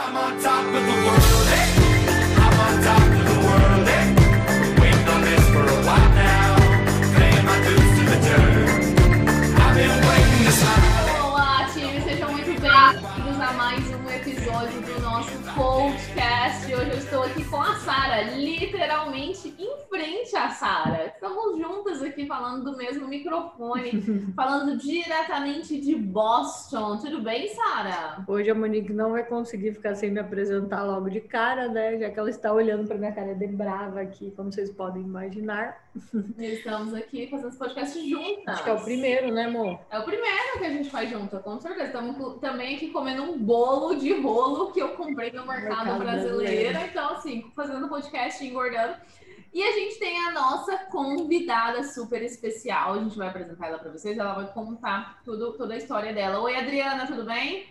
I'm on top of the Sara. Estamos juntas aqui falando do mesmo microfone, falando diretamente de Boston. Tudo bem, Sara? Hoje a Monique não vai conseguir ficar sem me apresentar logo de cara, né? Já que ela está olhando para minha cara de brava aqui, como vocês podem imaginar. Estamos aqui fazendo esse podcast juntas. Acho que é o primeiro, né, amor? É o primeiro que a gente faz junto, com certeza. Estamos também aqui comendo um bolo de rolo que eu comprei no mercado, Mercado brasileiro. brasileiro. Então, assim, fazendo podcast engordando. E a gente tem a nossa convidada super especial. A gente vai apresentar ela para vocês. Ela vai contar tudo, toda a história dela. Oi, Adriana, tudo bem?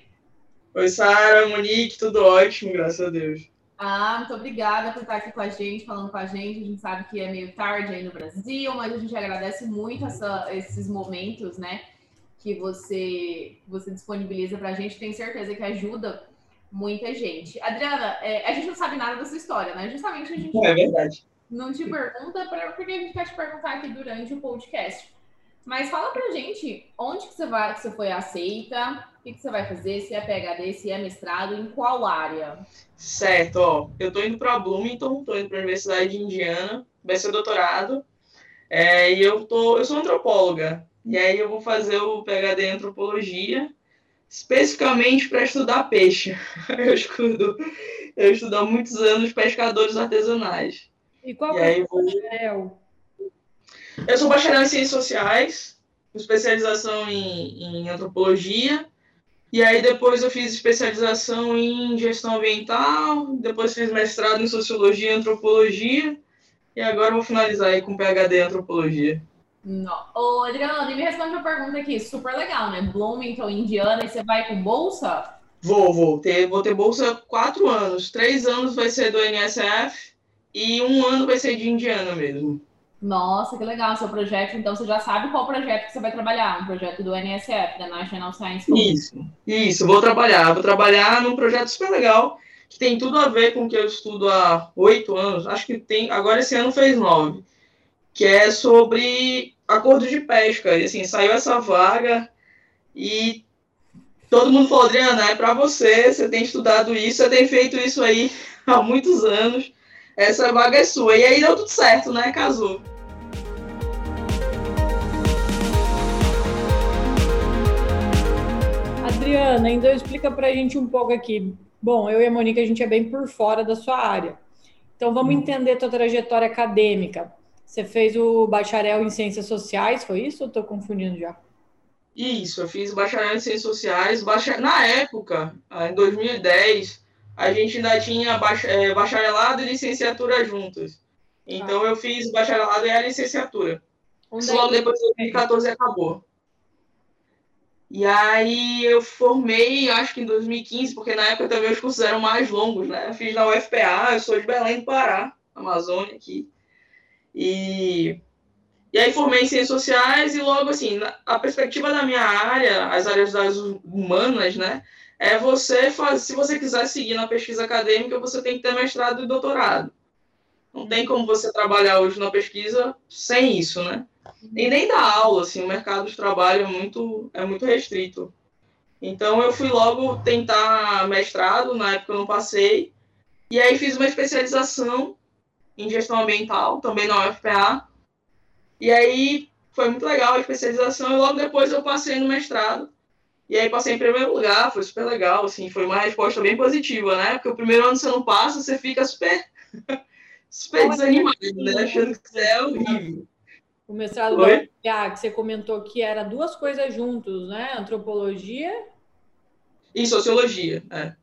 Oi, Sara, Monique, tudo ótimo, graças a Deus. Ah, muito obrigada por estar aqui com a gente, falando com a gente. A gente sabe que é meio tarde aí no Brasil, mas a gente agradece muito essa- esses momentos, né? Que você, você disponibiliza pra gente. Tenho certeza que ajuda muita gente. Adriana, é, a gente não sabe nada dessa história, né? Justamente a gente É verdade. Não te pergunta, pra- porque a gente vai te perguntar aqui durante o podcast. Mas fala pra gente onde que você vai, que você foi aceita, o que, que você vai fazer, se é PHD, se é mestrado, em qual área? Certo, ó, eu tô indo para Bloomington, tô indo para a Universidade de Indiana, vai ser doutorado, é, e eu tô, eu sou antropóloga, e aí eu vou fazer o PhD em antropologia, especificamente para estudar peixe. Eu estudo, eu estudo há muitos anos pescadores artesanais. E qual E é aí o vou bacharel? Eu sou bacharel em Ciências Sociais, com especialização em, em Antropologia. E aí depois eu fiz especialização em Gestão Ambiental, depois fiz mestrado em Sociologia e Antropologia. E agora eu vou finalizar aí com PhD em Antropologia. Não. Ô, Adriana, e me responde uma pergunta aqui, super legal, né? Bloomington, Indiana, e você vai com bolsa? Vou, vou ter, vou ter bolsa quatro anos. Três anos vai ser do NSF e um ano vai ser de Indiana mesmo. Nossa, que legal seu projeto. Então você já sabe qual projeto que você vai trabalhar, um projeto do NSF, da National Science Foundation. Isso, isso, vou trabalhar. Vou trabalhar num projeto super legal, que tem tudo a ver com o que eu estudo há oito anos. Acho que tem, agora esse ano fez nove. Que é sobre acordo de pesca. E assim, saiu essa vaga e todo mundo falou, Adriana, é para você, você tem estudado isso, você tem feito isso aí há muitos anos. Essa vaga é sua. E aí deu tudo certo, né? Casou. Adriana, então explica pra gente um pouco aqui. Bom, eu e a Monique, a gente é bem por fora da sua área. Então vamos entender tua trajetória acadêmica. Você fez o bacharel em Ciências Sociais, foi isso ou estou confundindo já? Isso, eu fiz bacharel em Ciências Sociais. Na época, em 2010, a gente ainda tinha eh, bacharelado e licenciatura juntas. Então, eu fiz bacharelado e a licenciatura. Isso é logo que- depois de 2014 acabou. E aí, eu formei, acho que em 2015, porque na época também os cursos eram mais longos, né? Eu fiz na UFPA, eu sou de Belém do Pará, Amazônia aqui. E e aí formei em ciências sociais e logo assim, a perspectiva da minha área, as áreas das humanas, né, é você fazer, se você quiser seguir na pesquisa acadêmica, você tem que ter mestrado e doutorado. Não tem como você trabalhar hoje na pesquisa sem isso, né? E nem dar aula, assim, o mercado de trabalho é muito, é muito restrito. Então eu fui logo tentar mestrado, na época eu não passei, e aí fiz uma especialização em gestão ambiental, também na UFPA, e aí foi muito legal a especialização e logo depois eu passei no mestrado. E aí passei em primeiro lugar, foi super legal, assim, foi uma resposta bem positiva, né? Porque o primeiro ano você não passa, você fica super, super desanimado, né? Achando que você é horrível. O mestrado Oi? Que você comentou que era duas coisas juntos, né? Antropologia. E sociologia, é.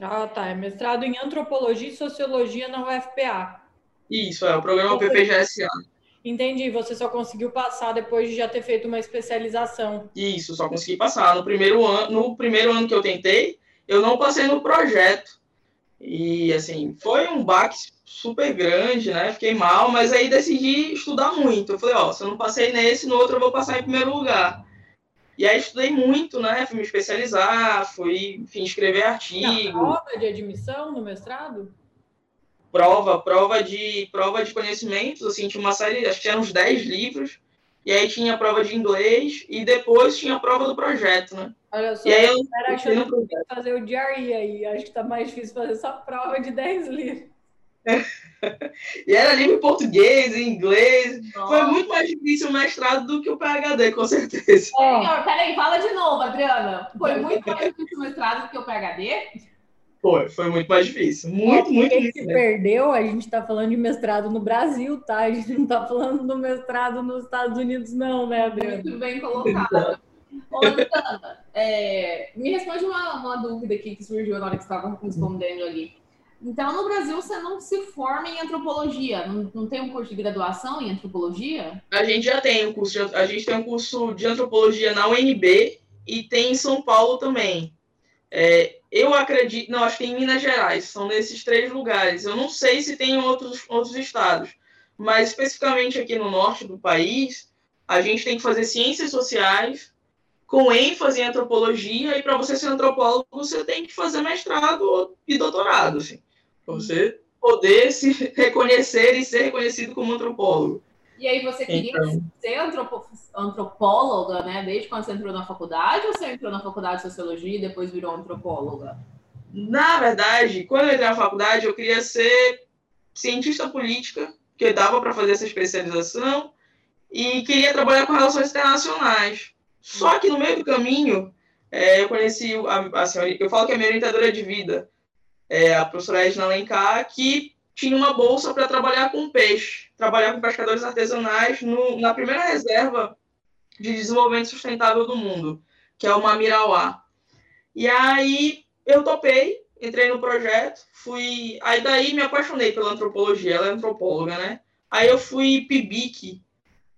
Ah, tá. É mestrado em antropologia e sociologia na UFPA. Isso, é o programa PPGSA. Entendi. Você só conseguiu passar depois de já ter feito uma especialização. Isso, só consegui passar. No primeiro ano, no primeiro ano que eu tentei, eu não passei no projeto. E assim, foi um baque super grande, né? Fiquei mal, mas aí decidi estudar muito. Eu falei, ó, se eu não passei nesse, no outro eu vou passar em primeiro lugar. E aí estudei muito, né? Fui me especializar, fui, enfim, escrever artigo, prova de admissão no mestrado? Prova, prova de prova de conhecimentos, assim, tinha uma série, acho que tinha uns 10 livros, e aí tinha a prova de inglês, e depois tinha a prova do projeto, né? Olha só, E aí eu no achando que ia fazer o diary aí. Acho que tá mais difícil fazer essa prova de 10 livros. E era livro em português, em inglês. Foi Nossa. muito mais difícil o mestrado do que o PhD, com certeza. Senhor, peraí, fala de novo, Adriana. Foi muito mais difícil o mestrado do que o PHD? Foi, foi muito mais difícil. Muito, muito quem difícil. se né? perdeu, a gente tá falando de mestrado no Brasil, tá? A gente não tá falando do mestrado nos Estados Unidos, não, né, Adriana? Muito bem colocado. Ô, Adriana, é, me responde uma, uma dúvida aqui que surgiu na hora que você estava respondendo ali. Então, no Brasil, você não se forma em antropologia? Não, não tem um curso de graduação em antropologia? A gente já tem um curso, de, a gente tem um curso de antropologia na UNB e tem em São Paulo também. É, eu acredito, não, acho que em Minas Gerais, são nesses três lugares. Eu não sei se tem em outros, outros estados, mas especificamente aqui no norte do país, a gente tem que fazer ciências sociais com ênfase em antropologia, e para você ser antropólogo, você tem que fazer mestrado e doutorado, assim, para você poder se reconhecer e ser reconhecido como antropólogo. E aí, você queria Então. ser antropo- antropóloga, né? Desde quando você entrou na faculdade? Ou você entrou na faculdade de sociologia e depois virou antropóloga? Na verdade, quando eu entrei na faculdade, eu queria ser cientista política, que dava para fazer essa especialização, e queria trabalhar com relações internacionais. Só que no meio do caminho, é, eu conheci a, a senhora, eu falo que é a minha orientadora de vida, é, a professora Edna Alencar, que tinha uma bolsa para trabalhar com peixe, trabalhar com pescadores artesanais no- na primeira reserva de desenvolvimento sustentável do mundo, que é o Mamirauá. E aí eu topei, entrei no projeto, fui. Aí daí me apaixonei pela antropologia, ela é antropóloga, né? Aí eu fui PIBIC,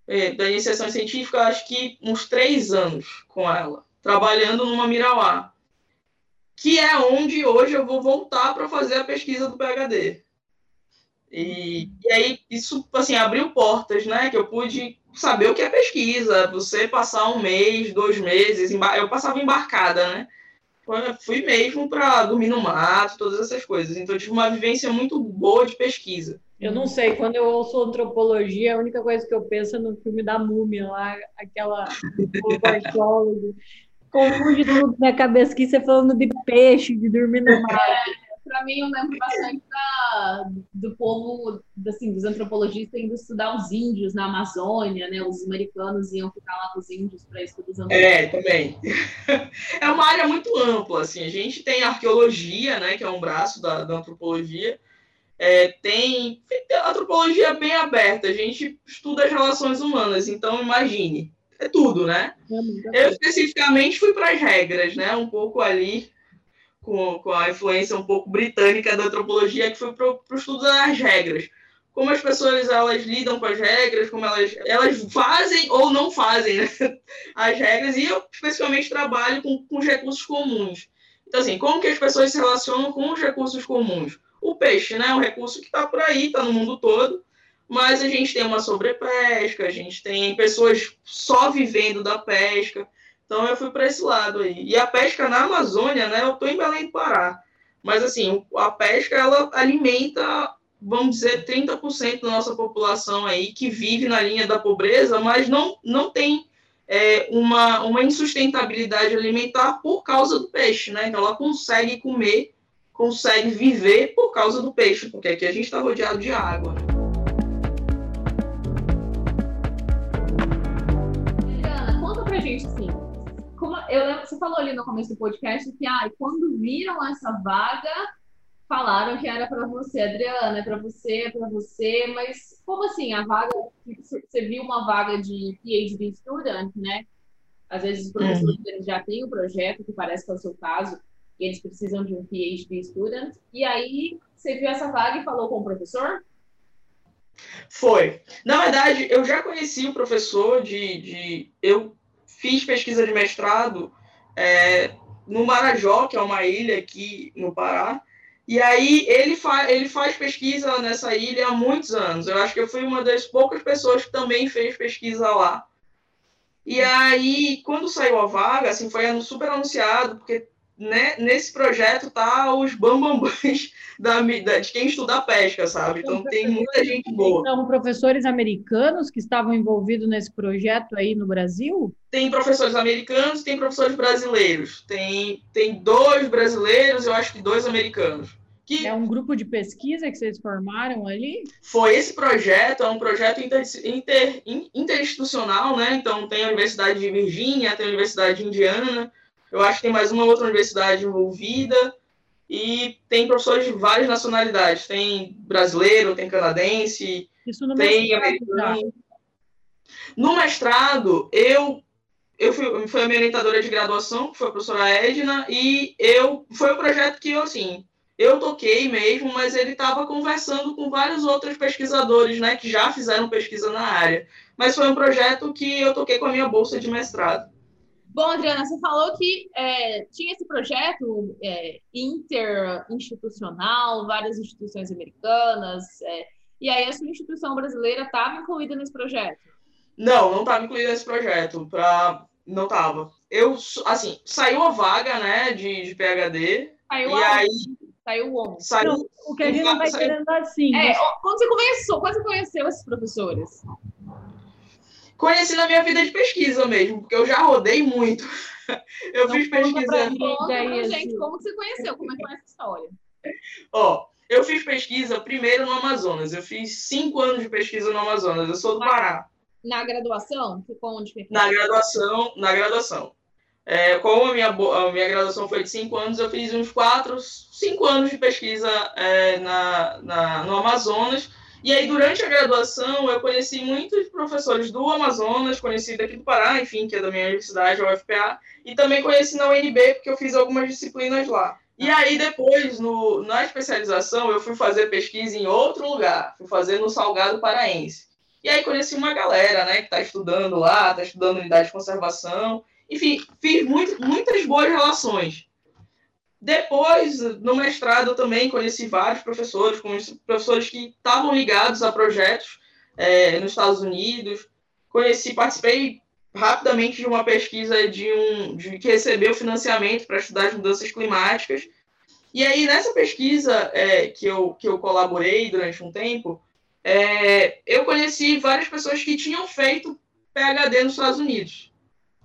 é, da iniciação científica, acho que uns três anos com ela, trabalhando numa Mirauá, que é onde hoje eu vou voltar para fazer a pesquisa do PhD. E, e aí isso assim abriu portas, né? Que eu pude saber o que é pesquisa, você passar um mês, dois meses, eu passava embarcada, né? Fui mesmo para dormir no mato, todas essas coisas. Então eu tive uma vivência muito boa de pesquisa. Eu não sei, quando eu ouço antropologia, a única coisa que eu penso é no filme da múmia lá, aquela arqueólogo. Confunde tudo na minha cabeça que você falando de peixe, de dormir no mar. Para mim, eu lembro bastante da- do povo, assim, dos antropologistas indo estudar os índios na Amazônia, né? Os americanos iam ficar lá com os índios para estudar os. É, também. É uma área muito ampla, assim. A gente tem arqueologia, né, que é um braço da, da antropologia. É, tem, tem antropologia bem aberta. A gente estuda as relações humanas, então imagine. É tudo, né? Eu especificamente fui para as regras, né? Um pouco ali com, com a influência um pouco britânica da antropologia, que foi para o estudo das regras. Como as pessoas elas lidam com as regras, como elas, elas fazem ou não fazem né? as regras, e eu especificamente trabalho com, com os recursos comuns. Então, assim, como que as pessoas se relacionam com os recursos comuns? O peixe, né? É um recurso que está por aí, está no mundo todo, mas a gente tem uma sobrepesca, a gente tem pessoas só vivendo da pesca. Então eu fui para esse lado aí. E a pesca na Amazônia, né? Eu estou em Belém do Pará. Mas assim, a pesca ela alimenta, vamos dizer, 30% da nossa população aí que vive na linha da pobreza, mas não, não tem é, uma, uma insustentabilidade alimentar por causa do peixe, né? Então ela consegue comer, consegue viver por causa do peixe, porque aqui a gente está rodeado de água. Gente eu lembro, você falou ali no começo do podcast que ah, quando viram essa vaga, falaram que era para você, Adriana, é para você, é para você, mas como assim? A vaga, você viu uma vaga de PhD student, né? Às vezes os professores eles já têm o projeto, que parece que é o seu caso, e eles precisam de um PhD student, e aí você viu essa vaga e falou com o professor? Foi. Na verdade, eu já conheci o professor de. de eu fiz pesquisa de mestrado é, no Marajó, que é uma ilha aqui no Pará. E aí ele, fa ele faz pesquisa nessa ilha há muitos anos. Eu acho que eu fui uma das poucas pessoas que também fez pesquisa lá. E aí, quando saiu a vaga, assim, foi super anunciado, porque né, nesse projeto tá os bambambãs da, da, de quem estuda pesca, sabe? Então tem muita gente boa. São professores americanos que estavam envolvidos nesse projeto aí no Brasil? Tem professores americanos tem professores brasileiros. Tem, tem dois brasileiros, eu acho que dois americanos. Que É um grupo de pesquisa que vocês formaram ali? foi esse projeto, é um projeto inter, inter- in- interinstitucional, né? Então tem a Universidade de Virgínia, tem a Universidade de Indiana, eu acho que tem mais uma outra universidade envolvida, e tem professores de várias nacionalidades. Tem brasileiro, tem canadense, tem mestrado, americano. No mestrado, eu, eu fui, foi a minha orientadora de graduação, que foi a professora Edna, e eu foi um projeto que eu, assim, eu toquei mesmo, mas ele estava conversando com vários outros pesquisadores, né, que já fizeram pesquisa na área. Mas foi um projeto que eu toquei com a minha bolsa de mestrado. Bom, Adriana, você falou que é, tinha esse projeto é, interinstitucional, várias instituições americanas, é, e aí a sua instituição brasileira estava incluída nesse projeto. Não, não estava incluído nesse projeto, pra... não estava. Eu, assim, saiu a vaga, né, de, de PhD, Saiu e aonde? aí Saiu onde? saiu... Não, o que a gente não vai Saiu- querendo assim. É, ó, quando você começou, quando você conheceu esses professores? Conheci na minha vida de pesquisa mesmo, porque eu já rodei muito. Eu Então fiz pesquisa. gente como você conheceu, como é que foi essa história. Ó, eu fiz pesquisa primeiro no Amazonas. Eu fiz cinco anos de pesquisa no Amazonas. Eu sou do Pará. Na graduação? Ficou onde? Na graduação, na graduação. É, como a minha, a minha graduação foi de cinco anos, eu fiz uns quatro, cinco anos de pesquisa é, na, na, no Amazonas. E aí, durante a graduação, eu conheci muitos professores do Amazonas, conheci daqui do Pará, enfim, que é da minha universidade, a UFPA, e também conheci na UNB, porque eu fiz algumas disciplinas lá. E aí, depois, no, na especialização, eu fui fazer pesquisa em outro lugar, fui fazer no Salgado Paraense. E aí conheci uma galera, né, que está estudando lá, está estudando unidade de conservação. Enfim, fiz muito, muitas boas relações. Depois, no mestrado, eu também conheci vários professores, conheci professores que estavam ligados a projetos eh, nos Estados Unidos. Conheci, participei rapidamente de uma pesquisa de um de, que recebeu financiamento para estudar as mudanças climáticas. E aí, nessa pesquisa eh, que, eu, que eu colaborei durante um tempo, é, eu conheci várias pessoas que tinham feito PhD nos Estados Unidos.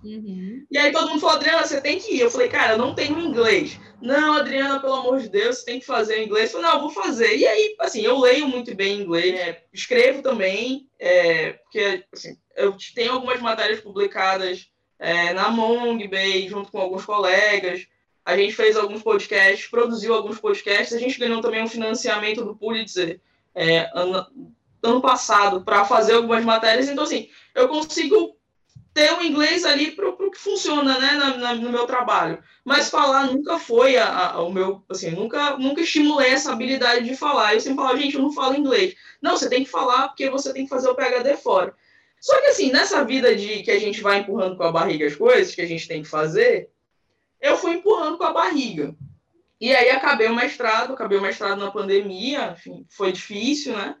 Uhum. E aí todo mundo falou, Adriana, você tem que ir. Eu falei, cara, eu não tenho inglês. Não, Adriana, pelo amor de Deus, você tem que fazer inglês. Eu falei, não, eu vou fazer. E aí, assim, eu leio muito bem inglês, é, escrevo também, é, porque, assim, eu tenho algumas matérias publicadas é, na Mong Bay, junto com alguns colegas. A gente fez alguns podcasts, produziu alguns podcasts. A gente ganhou também um financiamento do Pulitzer é, ano, ano passado para fazer algumas matérias. Então, assim, eu consigo ter o inglês ali para o que funciona né, na, na, no meu trabalho. Mas falar nunca foi a, a, o meu, assim, nunca, nunca estimulei essa habilidade de falar. Eu sempre falava, gente, eu não falo inglês. Não, você tem que falar porque você tem que fazer o PHD fora. Só que assim, nessa vida de que a gente vai empurrando com a barriga as coisas que a gente tem que fazer, eu fui empurrando com a barriga. E aí acabei o mestrado, acabei o mestrado na pandemia, enfim, foi difícil, né?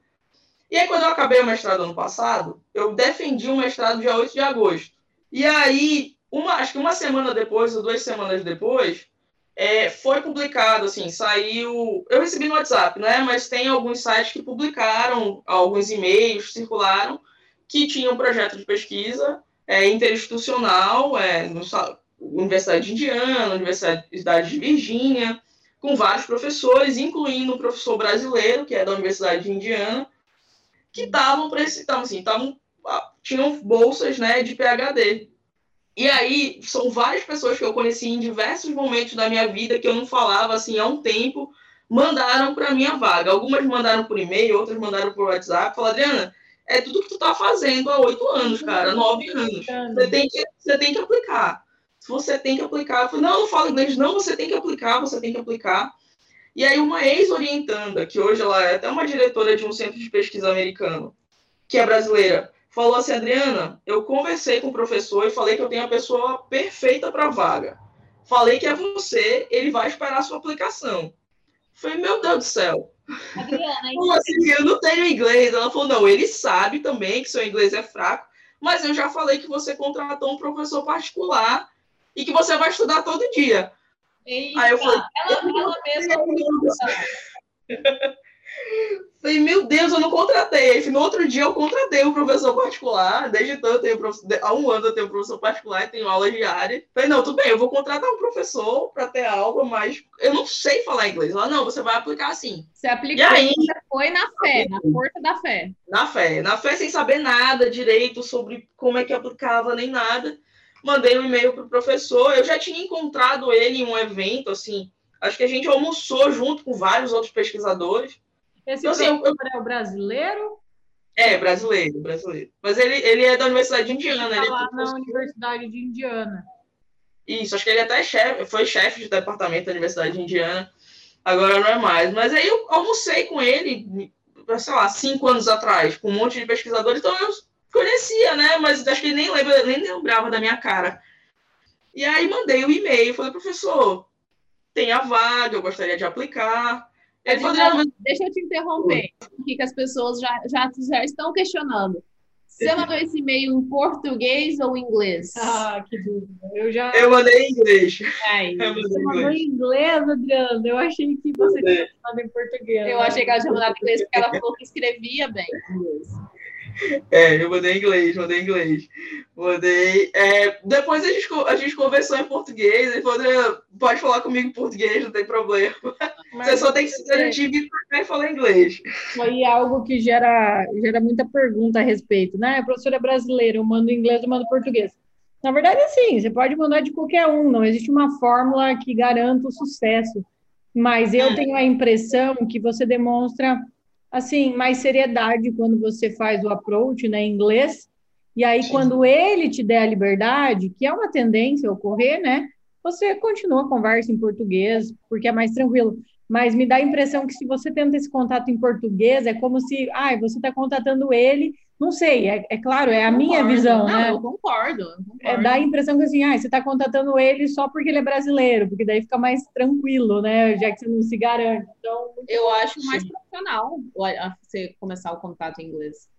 E aí, quando eu acabei o mestrado ano passado, eu defendi o mestrado dia 8 de agosto. E aí, uma, acho que uma semana depois, ou duas semanas depois, é, foi publicado, assim, saiu. Eu recebi no WhatsApp, né? Mas tem alguns sites que publicaram, alguns e-mails circularam, que tinham um projeto de pesquisa é, interinstitucional, é, no, Universidade de Indiana, Universidade de Virgínia, com vários professores, incluindo um professor brasileiro, que é da Universidade de Indiana, que estavam para esse, tavam, assim, tavam, tinham bolsas né, de PhD. E aí, são várias pessoas que eu conheci em diversos momentos da minha vida que eu não falava assim há um tempo, mandaram para minha vaga. Algumas mandaram por e-mail, outras mandaram por WhatsApp. Falaram, Adriana, é tudo que tu tá fazendo há oito anos, cara, nove anos. Você tem que, você tem que aplicar. Você tem que aplicar. Eu falei, não, eu não falo inglês. Não, você tem que aplicar, você tem que aplicar. E aí uma ex-orientanda, que hoje ela é até uma diretora de um centro de pesquisa americano, que é brasileira, falou assim, Adriana, eu conversei com o professor e falei que eu tenho a pessoa perfeita para a vaga. Falei que é você, ele vai esperar a sua aplicação. Falei, meu Deus do céu. Adriana, Como assim? Eu não tenho inglês. Ela falou, não, ele sabe também que seu inglês é fraco, mas eu já falei que você contratou um professor particular e que você vai estudar todo dia. Eita, Aí eu falei, ela, ela mesma Falei, meu Deus, eu não contratei. Aí, No outro dia eu contratei um professor particular. Desde então eu tenho prof... de- há um ano eu tenho um professor particular e tenho aula diária. Falei, não, tudo bem, eu vou contratar um professor para ter aula, mas eu não sei falar inglês. Ela, não, você vai aplicar assim. Você E aplicou, aí, você foi na fé, na força da fé. na fé, na fé sem saber nada direito sobre como é que aplicava nem nada. Mandei um e-mail pro professor. Eu já tinha encontrado ele em um evento, assim. Acho que a gente almoçou junto com vários outros pesquisadores. Esse Então, assim, eu- é o brasileiro? É, brasileiro, brasileiro. Mas ele, ele é da Universidade de Indiana. Está Ele é lá na professor- Universidade de Indiana. Isso, acho que ele até é chefe, foi chefe de departamento da Universidade de Indiana. Agora não é mais. Mas aí eu almocei com ele, sei lá, cinco anos atrás, com um monte de pesquisadores, então eu conhecia, né? Mas acho que ele nem, lembra, nem lembrava da minha cara. E aí mandei o e-mail, falei, professor, tem a vaga, eu gostaria de aplicar. Ele falou, Adriana, "Não, mas Deixa eu te interromper, porque que as pessoas já, já, já estão questionando. Você mandou esse e-mail em português ou em inglês? Ah, que dúvida. Eu já. eu mandei em inglês. Aí. Eu mandei Você mandou em inglês, Adriana. Eu achei que você tinha mandado em português. Eu achei que ela tinha mandado em inglês porque ela falou que escrevia bem em inglês. É, eu mandei em inglês, mandei em inglês. Mandei. é, depois a gente, a gente conversou em português. Ele falou, "Adriana, pode falar comigo em português, não tem problema. Você só tem que se garantir vir pra cá e falar inglês. É algo que gera, gera muita pergunta a respeito, né? A professora é brasileira, eu mando inglês, eu mando português. Na verdade, sim, você pode mandar de qualquer um, não existe uma fórmula que garanta o sucesso. Mas eu tenho a impressão que você demonstra, assim, mais seriedade quando você faz o approach, né, em inglês. E aí, quando ele te der a liberdade, que é uma tendência a ocorrer, né? Você continua a conversa em português, porque é mais tranquilo. Mas me dá a impressão que se você tenta esse contato em português, é como se, ah, você está contatando ele, não sei, é, é claro, é a minha visão, Não, né? Eu concordo. eu concordo. É, dá a impressão que assim, ah, você está contatando ele só porque ele é brasileiro, porque daí fica mais tranquilo, né? Já que você não se garante. Então, Eu acho mais profissional você começar o contato em inglês.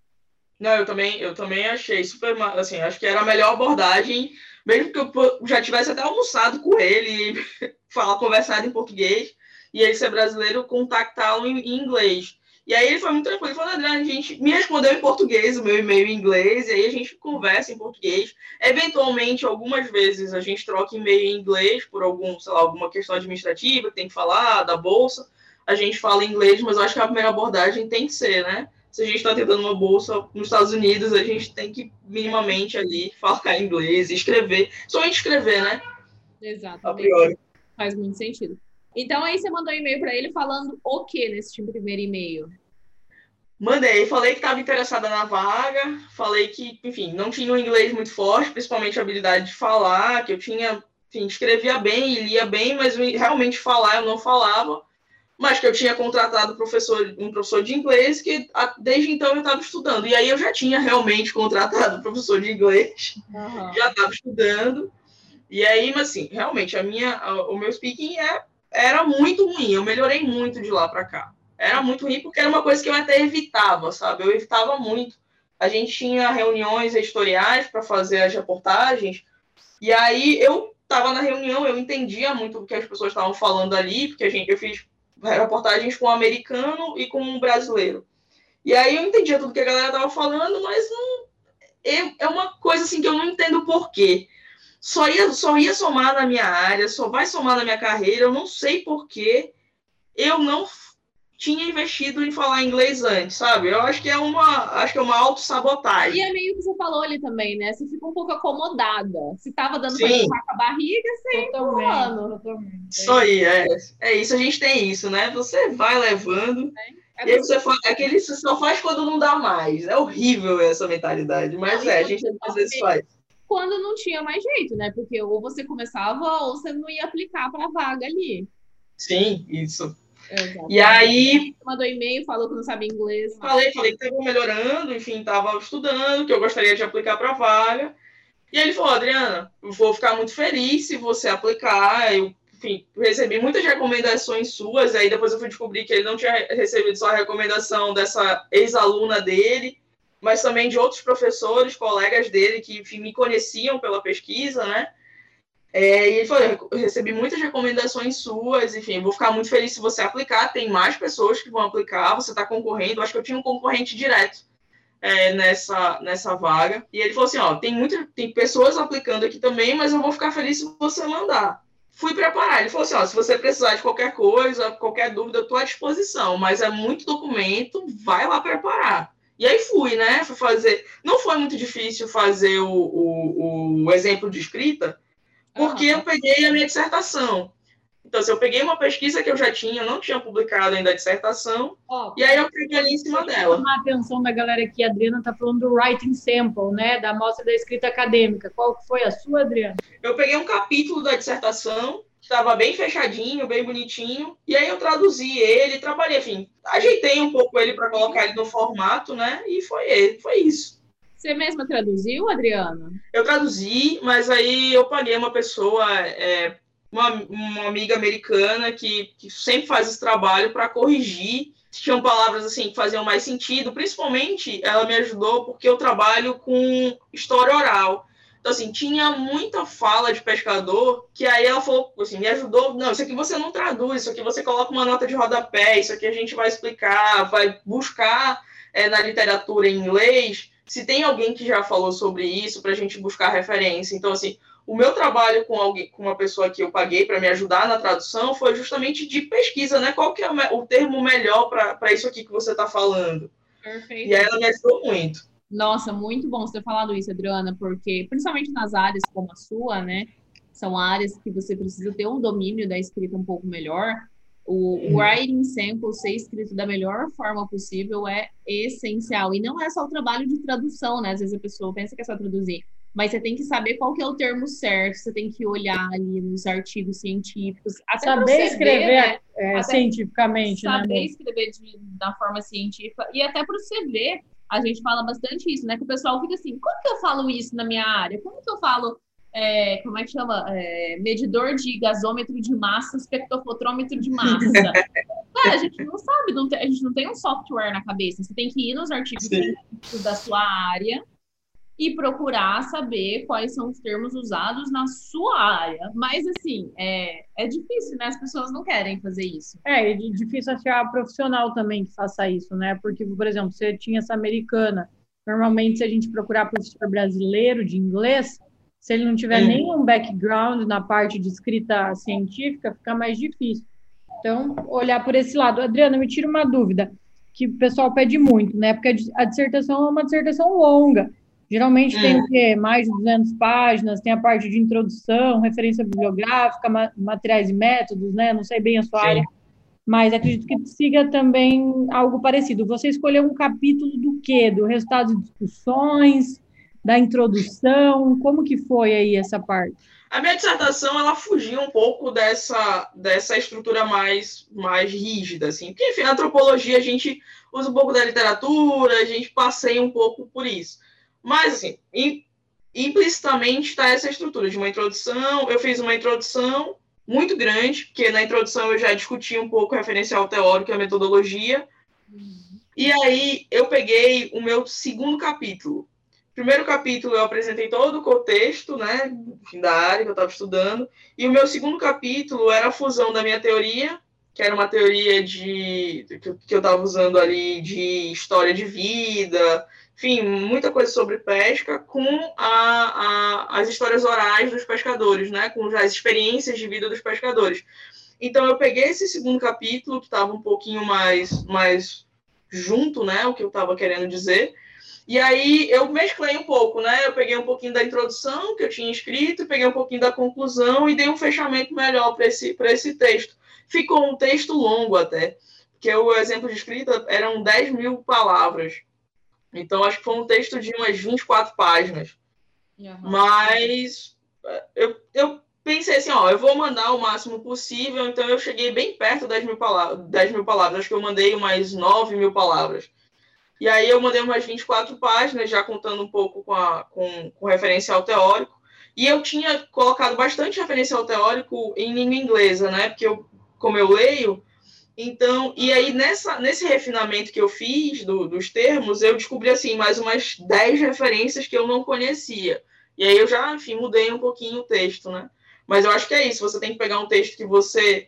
Não, eu também, eu também achei super. Assim, acho que era a melhor abordagem, mesmo que eu já tivesse até almoçado com ele falar, conversado em português, e ele ser brasileiro, contactá-lo em, em inglês. E aí ele foi muito tranquilo, ele falou, André, a gente me respondeu em português, o meu e-mail em inglês, e aí a gente conversa em português. Eventualmente, algumas vezes, a gente troca e-mail em inglês por algum, sei lá, alguma questão administrativa que tem que falar, da bolsa. A gente fala em inglês, mas eu acho que a primeira abordagem tem que ser, né? Se a gente está tentando uma bolsa nos Estados Unidos, a gente tem que minimamente ali falar inglês, escrever, somente escrever, né? A Exatamente. priori. Faz muito sentido. Então aí você mandou um e-mail para ele falando o que nesse primeiro e-mail? Mandei, falei que estava interessada na vaga, falei que, enfim, não tinha um inglês muito forte, principalmente a habilidade de falar, que eu tinha, enfim, escrevia bem e lia bem, mas realmente falar eu não falava, mas que eu tinha contratado professor, um professor de inglês que desde então eu estava estudando. E aí eu já tinha realmente contratado um professor de inglês, já estava estudando. E aí, mas assim, realmente, a minha, o meu speaking é, era muito ruim. Eu melhorei muito de lá para cá. Era muito ruim porque era uma coisa que eu até evitava, sabe? Eu evitava muito. A gente tinha reuniões editoriais para fazer as reportagens. E aí eu estava na reunião, eu entendia muito o que as pessoas estavam falando ali, porque a gente, eu fiz reportagens com um americano e com um brasileiro. E aí eu entendia tudo que a galera estava falando, mas não, é, é uma coisa assim que eu não entendo por quê. Só ia, só ia somar na minha área, só vai somar na minha carreira, eu não sei por quê eu não tinha investido em falar inglês antes, sabe? Eu acho que é uma, acho que é uma autossabotagem. E é meio que você falou ali também, né? Você fica um pouco acomodada. Se tava dando pra Sim. empurrar com a barriga, totalmente, empurrando. totalmente. Isso aí, é, é isso, a gente tem isso, né? Você vai levando, é e aí você faz, aquele você só faz quando não dá mais. É horrível essa mentalidade, mas é, e a gente você às vezes faz. Quando não tinha mais jeito, né? Porque ou você começava ou você não ia aplicar pra vaga ali. Sim, isso. Exatamente. E aí, mandou e-mail, falou que não sabia inglês. falei, falei que estava melhorando, enfim, estava estudando, que eu gostaria de aplicar para a vaga. E ele falou, Adriana, eu vou ficar muito feliz se você aplicar. Eu, enfim, recebi muitas recomendações suas, aí depois eu fui descobrir que ele não tinha recebido só a recomendação dessa ex-aluna dele. Mas também de outros professores, colegas dele que enfim, me conheciam pela pesquisa, né? É, e ele falou: eu recebi muitas recomendações suas, enfim, vou ficar muito feliz se você aplicar. Tem mais pessoas que vão aplicar, você está concorrendo. Acho que eu tinha um concorrente direto é, nessa, nessa vaga. E ele falou assim: ó, tem, muita, tem pessoas aplicando aqui também, mas eu vou ficar feliz se você mandar. Fui preparar. Ele falou assim: ó, se você precisar de qualquer coisa, qualquer dúvida, eu estou à disposição, mas é muito documento, vai lá preparar. E aí fui, né? Fui fazer. Não foi muito difícil fazer o, o, o exemplo de escrita porque eu peguei a minha dissertação. Então, assim, eu peguei uma pesquisa que eu já tinha, não tinha publicado ainda a dissertação, Ó, e aí eu peguei ali em cima dela. chamar a atenção da galera aqui, a Adriana está falando do writing sample, né? Da amostra da escrita acadêmica. Qual foi a sua, Adriana? Eu peguei um capítulo da dissertação, estava bem fechadinho, bem bonitinho, e aí eu traduzi ele, trabalhei, enfim, ajeitei um pouco ele para colocar ele no formato, né? E foi ele, foi isso. Você mesma traduziu, Adriana? Eu traduzi, mas aí eu paguei uma pessoa, é, uma, uma amiga americana que, que sempre faz esse trabalho para corrigir. Tinham palavras assim que faziam mais sentido, principalmente ela me ajudou porque eu trabalho com história oral. Então, assim, tinha muita fala de pescador que aí ela falou, assim, me ajudou. Não, isso aqui você não traduz, isso aqui você coloca uma nota de rodapé, isso aqui a gente vai explicar, vai buscar é, na literatura em inglês se tem alguém que já falou sobre isso para a gente buscar referência. Então, assim, o meu trabalho com alguém, com uma pessoa que eu paguei para me ajudar na tradução foi justamente de pesquisa, né? Qual que é o, termo melhor para isso aqui que você está falando? Perfeito. E aí ela me ajudou muito. Nossa, muito bom você ter falado isso, Adriana, porque principalmente nas áreas como a sua, né? São áreas que você precisa ter um domínio da escrita um pouco melhor. O, o writing sample ser escrito da melhor forma possível é essencial. E não é só o trabalho de tradução, né? Às vezes a pessoa pensa que é só traduzir. Mas você tem que saber qual que é o termo certo, você tem que olhar ali nos artigos científicos. Saber ver, escrever né? é, cientificamente, né? saber amor? escrever de, da forma científica e até para você ver, a gente fala bastante isso, né? Que o pessoal fica assim, como que eu falo isso na minha área? Como que eu falo, é, como é que chama? É, medidor de gasômetro de massa, espectrofotrômetro de massa. É, a gente não sabe, não tem- a gente não tem um software na cabeça. Você tem que ir nos artigos da sua área e procurar saber quais são os termos usados na sua área. Mas, assim, é, é difícil, né? As pessoas não querem fazer isso. É, e di- difícil achar profissional também que faça isso, né? Porque, por exemplo, você tinha essa americana. Normalmente, se a gente procurar professor brasileiro de inglês, se ele não tiver Uhum. nenhum background na parte de escrita científica, fica mais difícil. Então, olhar por esse lado. Adriana, me tira uma dúvida, que o pessoal pede muito, né? Porque a dissertação é uma dissertação longa. Geralmente tem Hum. o quê? Mais de 200 páginas, tem a parte de introdução, referência bibliográfica, ma- materiais e métodos, né? Não sei bem a sua Sim. área, mas acredito que siga também algo parecido. Você escolheu um capítulo do quê? Do resultado de discussões, da introdução? Como que foi aí essa parte? A minha dissertação, ela fugia um pouco dessa, dessa estrutura mais, mais rígida, assim. Porque, enfim, na antropologia a gente usa um pouco da literatura, a gente passeia um pouco por isso. Mas, assim, im- implicitamente está essa estrutura de uma introdução. Eu fiz uma introdução muito grande, porque na introdução eu já discuti um pouco o referencial teórico e a metodologia. E aí eu peguei o meu segundo capítulo. Primeiro capítulo eu apresentei todo o contexto, né, da área que eu estava estudando, e o meu segundo capítulo era a fusão da minha teoria, que era uma teoria de que eu estava usando ali de história de vida, enfim, muita coisa sobre pesca, com a, a- as histórias orais dos pescadores, né, com as experiências de vida dos pescadores. Então eu peguei esse segundo capítulo que estava um pouquinho mais mais junto, né, o que eu estava querendo dizer. E aí eu mesclei um pouco, né? Eu peguei um pouquinho da introdução que eu tinha escrito, peguei um pouquinho da conclusão e dei um fechamento melhor para esse, para esse texto. Ficou um texto longo até, porque o exemplo de escrita eram 10 mil palavras. Então, acho que foi um texto de umas 24 páginas. Mas eh, eu, eu pensei assim, ó, eu vou mandar o máximo possível, então eu cheguei bem perto das mil palavras, 10 mil palavras. Acho que eu mandei umas 9 mil palavras. E aí eu mandei umas 24 páginas, já contando um pouco com, a, com, com referencial teórico. E eu tinha colocado bastante referencial teórico em língua inglesa, né? Porque eu, como eu leio, Então, e aí nessa, nesse refinamento que eu fiz do, dos termos, eu descobri assim mais umas 10 referências que eu não conhecia. E aí eu já, enfim, mudei um pouquinho o texto, né? Mas eu acho que é isso, você tem que pegar um texto que você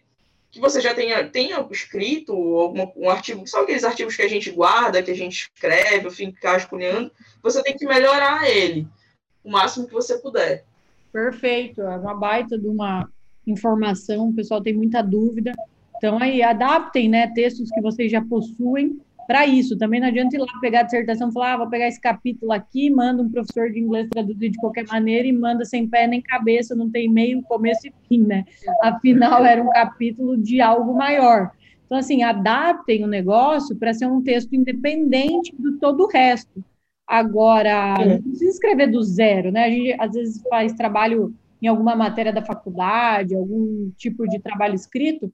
que você já tenha, tenha escrito, algum, um artigo, são aqueles artigos que a gente guarda, que a gente escreve, enfim, fica rascunhando, você tem que melhorar ele o máximo que você puder. Perfeito, é uma baita de uma informação, o pessoal tem muita dúvida. Então aí adaptem, né, textos que vocês já possuem para isso. Também não adianta ir lá pegar a dissertação e falar, ah, vou pegar esse capítulo aqui, manda um professor de inglês traduzir de qualquer maneira e manda sem pé nem cabeça, não tem meio, começo e fim, né? Afinal, era um capítulo de algo maior. Então, assim, adaptem o negócio para ser um texto independente do todo o resto. Agora, não precisa escrever do zero, né? A gente às vezes faz trabalho em alguma matéria da faculdade, algum tipo de trabalho escrito,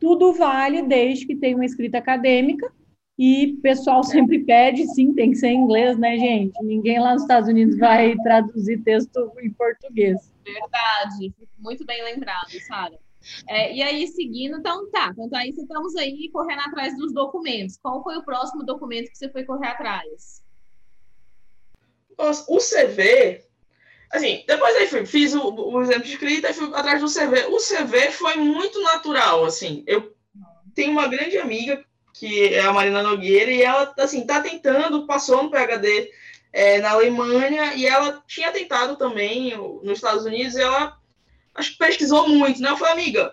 tudo vale desde que tenha uma escrita acadêmica e o pessoal sempre pede, sim, tem que ser em inglês, né, gente? Ninguém lá nos Estados Unidos vai traduzir texto em português. Verdade, muito bem lembrado, Sara. É, e aí, seguindo, então tá. Então aí estamos aí correndo atrás dos documentos. Qual foi o próximo documento que você foi correr atrás? Nossa, o CV, assim, depois aí fui, fiz o, o exemplo de escrita e fui atrás do CV. O CV foi muito natural, assim. Eu tenho uma grande amiga que é a Marina Nogueira e ela, assim, tá tentando, passou no PhD é, na Alemanha e ela tinha tentado também nos Estados Unidos e ela acho que pesquisou muito, né? Eu falei, amiga,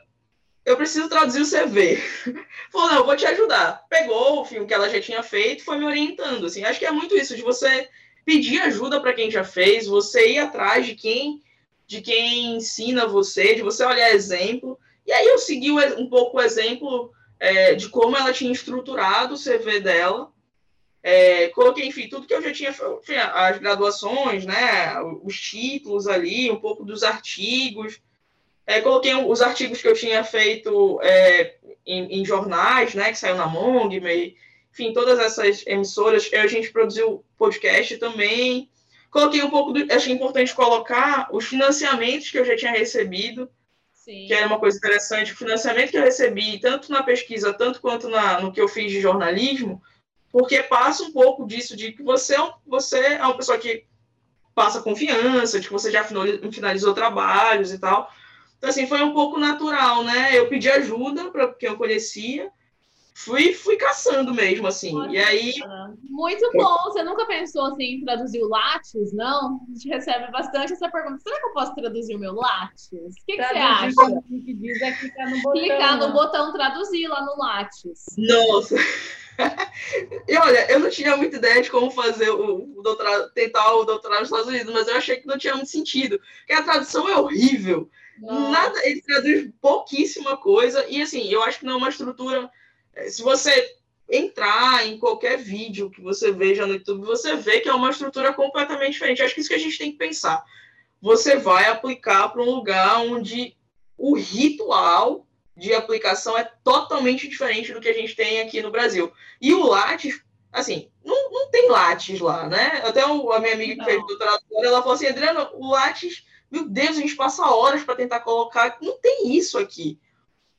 eu preciso traduzir o CV. Falou, não, eu vou te ajudar. Pegou o filme que ela já tinha feito, foi me orientando, assim. Acho que é muito isso de você pedir ajuda para quem já fez, você ir atrás de quem de quem ensina você, de você olhar exemplo. E aí eu segui um pouco o exemplo é, de como ela tinha estruturado o CV dela. É, coloquei, enfim, tudo que eu já tinha, tinha, as graduações, né, os títulos ali, um pouco dos artigos. É, coloquei os artigos que eu tinha feito é, em, em, jornais, né, que saiu na Mongme, enfim, todas essas emissoras, a gente produziu podcast também. Coloquei um pouco, do, achei importante colocar os financiamentos que eu já tinha recebido, Sim. que era uma coisa interessante. O financiamento que eu recebi, tanto na pesquisa, tanto quanto na, no que eu fiz de jornalismo, porque passa um pouco disso, de que você é, um, você é uma pessoa que passa confiança, de que você já finalizou trabalhos e tal. Então, assim, foi um pouco natural, né? Eu pedi ajuda para quem eu conhecia, fui, fui caçando mesmo, assim. Olha, e aí. Muito bom. Você nunca pensou assim em traduzir o Lattes, não? A gente recebe bastante essa pergunta. Será que eu posso traduzir o meu Lattes? O que, que você acha? Que diz é clicar no botão. Clicar no botão traduzir lá no Lattes. Nossa! e olha, eu não tinha muita ideia de como fazer o, o doutorado, tentar o doutorado nos Estados Unidos, mas eu achei que não tinha muito sentido. Porque a tradução é horrível. Nossa. Nada, ele traduz pouquíssima coisa. E assim, eu acho que não é uma estrutura se você entrar em qualquer vídeo que você veja no YouTube, você vê que é uma estrutura completamente diferente. Acho que isso que a gente tem que pensar. Você vai aplicar para um lugar onde o ritual de aplicação é totalmente diferente do que a gente tem aqui no Brasil. E o Lattes, assim, não, não tem Lattes lá, né? Até a minha amiga que não. fez doutorado ela falou assim, Adriana, o Lattes, meu Deus, a gente passa horas para tentar colocar. Não tem isso aqui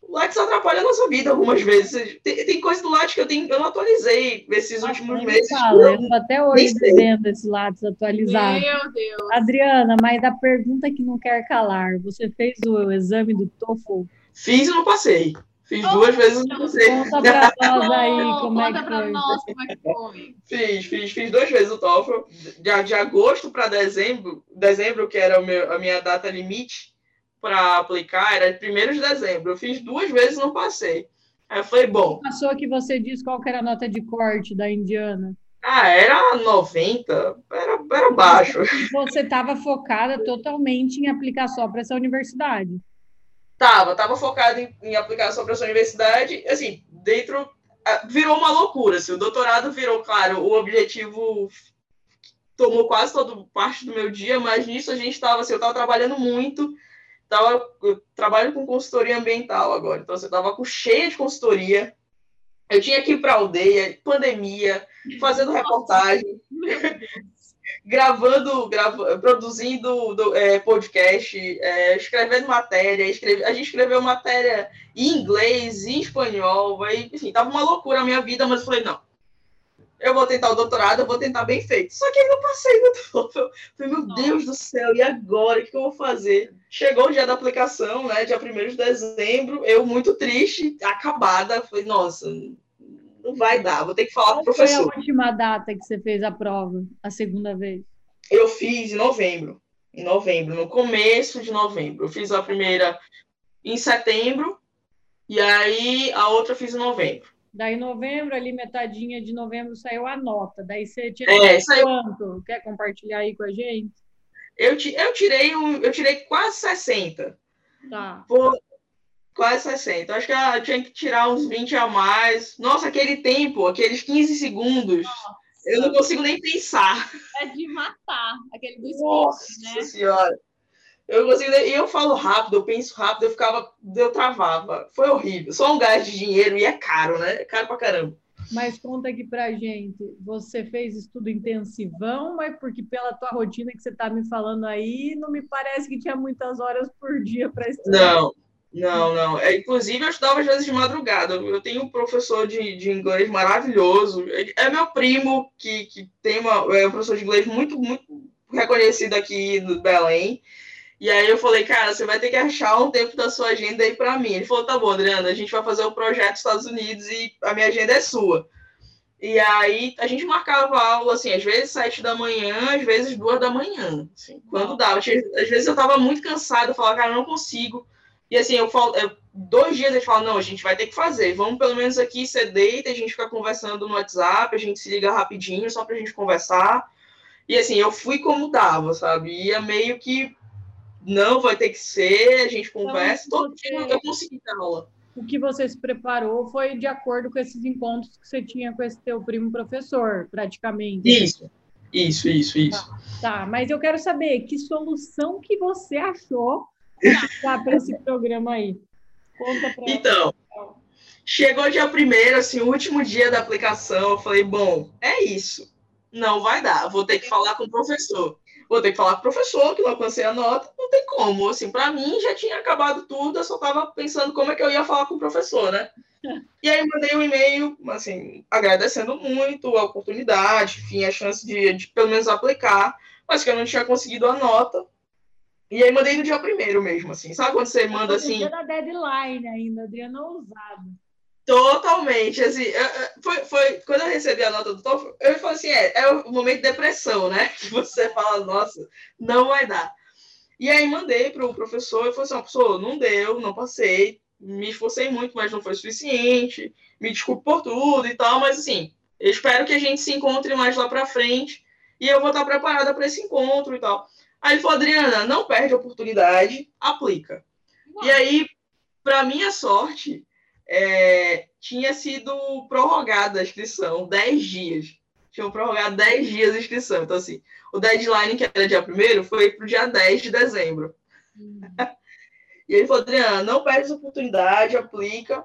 o Lattes atrapalha a nossa vida algumas vezes. Tem, tem coisa do Lattes que eu, tenho, eu não atualizei esses últimos meses. Fala, eu tô até hoje vendo esse Lattes atualizado. Meu Deus. Adriana, mas a pergunta que não quer calar, você fez o exame do TOEFL? Fiz e não passei. Fiz oh, duas vezes e não passei. Conta pra nós aí oh, como conta é que pra foi. nós como é que foi. Fiz, fiz, fiz duas vezes o TOEFL. De, de agosto para dezembro, dezembro, que era o meu, a minha data limite, para aplicar era 1 de dezembro. Eu fiz duas vezes e não passei. Aí eu falei, bom. Passou que você disse qual que era a nota de corte da Indiana? Ah, era 90, era, era baixo. Você estava focada totalmente em aplicar só para essa universidade. Tava, tava focada em, em aplicar só para essa universidade. Assim, dentro. Virou uma loucura. Assim, o doutorado virou, claro, o objetivo tomou quase toda parte do meu dia, mas nisso a gente estava, assim, eu estava trabalhando muito tava, eu trabalho com consultoria ambiental agora, então você tava com cheia de consultoria. Eu tinha que ir para a aldeia, pandemia, fazendo reportagem. gravando, grava, produzindo do- é, podcast, é, escrevendo matéria, escreve, a gente escreveu matéria em inglês, em espanhol, aí, enfim, tava uma loucura a minha vida, mas eu falei, não, eu vou tentar o doutorado, eu vou tentar bem feito. Só que aí não passei no TOEFL. Falei, meu Deus do céu, e agora? O que eu vou fazer? Chegou o dia da aplicação, né, dia 1 de dezembro, eu muito triste, acabada, falei, nossa, não vai dar, vou ter que falar Qual pro foi a professor. última data que você fez a prova, a segunda vez? Eu fiz em novembro. Em novembro, no começo de novembro. Eu fiz a primeira em setembro e aí a outra eu fiz em novembro. Daí, novembro, ali, metadinha de novembro, saiu a nota. Daí você tinha É, saiu. quanto? Quer compartilhar aí com a gente? Eu, eu tirei um, eu tirei quase 60. Tá. Pô, quase 60. Acho que eu tinha que tirar uns 20 a mais. Nossa, aquele tempo, aqueles 15 segundos, eu não consigo nem pensar. É de matar. Aquele do Nossa né? senhora. Eu consigo, e eu falo rápido, eu penso rápido, eu ficava, eu travava. Foi horrível. Só um gás de dinheiro e é caro, né? É caro pra caramba. Mas conta aqui pra gente, você fez estudo intensivão, mas porque pela tua rotina que você tá me falando aí, não me parece que tinha muitas horas por dia para estudar. Não, não, não. É, inclusive, eu estudava às vezes de madrugada. Eu tenho um professor de, de inglês maravilhoso. Ele- É meu primo, que, que tem uma, é um professor de inglês muito, muito reconhecido aqui no Belém. E aí eu falei, cara, você vai ter que achar um tempo da sua agenda aí para mim. Ele falou, tá bom, Adriana, a gente vai fazer o projeto dos Estados Unidos e a minha agenda é sua. E aí a gente marcava aula, assim, às vezes sete da manhã, às vezes duas da manhã, assim, quando dava. Às vezes eu tava muito cansada, eu falava, cara, não consigo. E assim, eu falo, eu- dois dias eles falam, não, a gente vai ter que fazer. Vamos pelo menos aqui, você deita, a gente fica conversando no WhatsApp, a gente se liga rapidinho, só pra gente conversar. E assim, eu fui como dava, sabe? Ia meio que, não, vai ter que ser, a gente conversa. Todo você- dia eu consegui dar aula. O que você se preparou foi de acordo com esses encontros que você tinha com esse teu primo professor, praticamente. Isso, isso, isso, isso. Tá, mas eu quero saber que solução que você achou para esse programa aí. Conta pra Então, chegou dia primeiro, assim, o último dia da aplicação, eu falei, bom, é isso. Não vai dar, vou ter que falar com o professor. Vou ter que falar com o professor, que não alcancei a nota, não tem como. Assim, para mim já tinha acabado tudo, eu só estava pensando como é que eu ia falar com o professor, né? E aí mandei um e-mail, assim, agradecendo muito a oportunidade, enfim, a chance de, de pelo menos aplicar, mas que eu não tinha conseguido a nota. E aí mandei no dia primeiro mesmo, assim. Sabe quando você manda No assim? dia da deadline ainda, Adriana ousada. Totalmente, assim, foi, foi, quando eu recebi a nota do TOEFL, eu falei assim, é, é o momento de depressão, né, que você fala, nossa, não vai dar. E aí mandei para o professor, e falei assim, ó, professor, não deu, não passei, me esforcei muito, mas não foi suficiente, me desculpe por tudo e tal, mas assim, eu espero que a gente se encontre mais lá para frente, e eu vou estar preparada para esse encontro e tal. Aí ele falou, Adriana, não perde a oportunidade, aplica. E aí, para minha sorte, é, tinha sido prorrogada a inscrição, 10 dias. Tinham prorrogado 10 dias a inscrição. Então, assim, o deadline, que era dia 1 foi para o dia 10 de dezembro. E ele falou, Adriana, não perde essa oportunidade, aplica.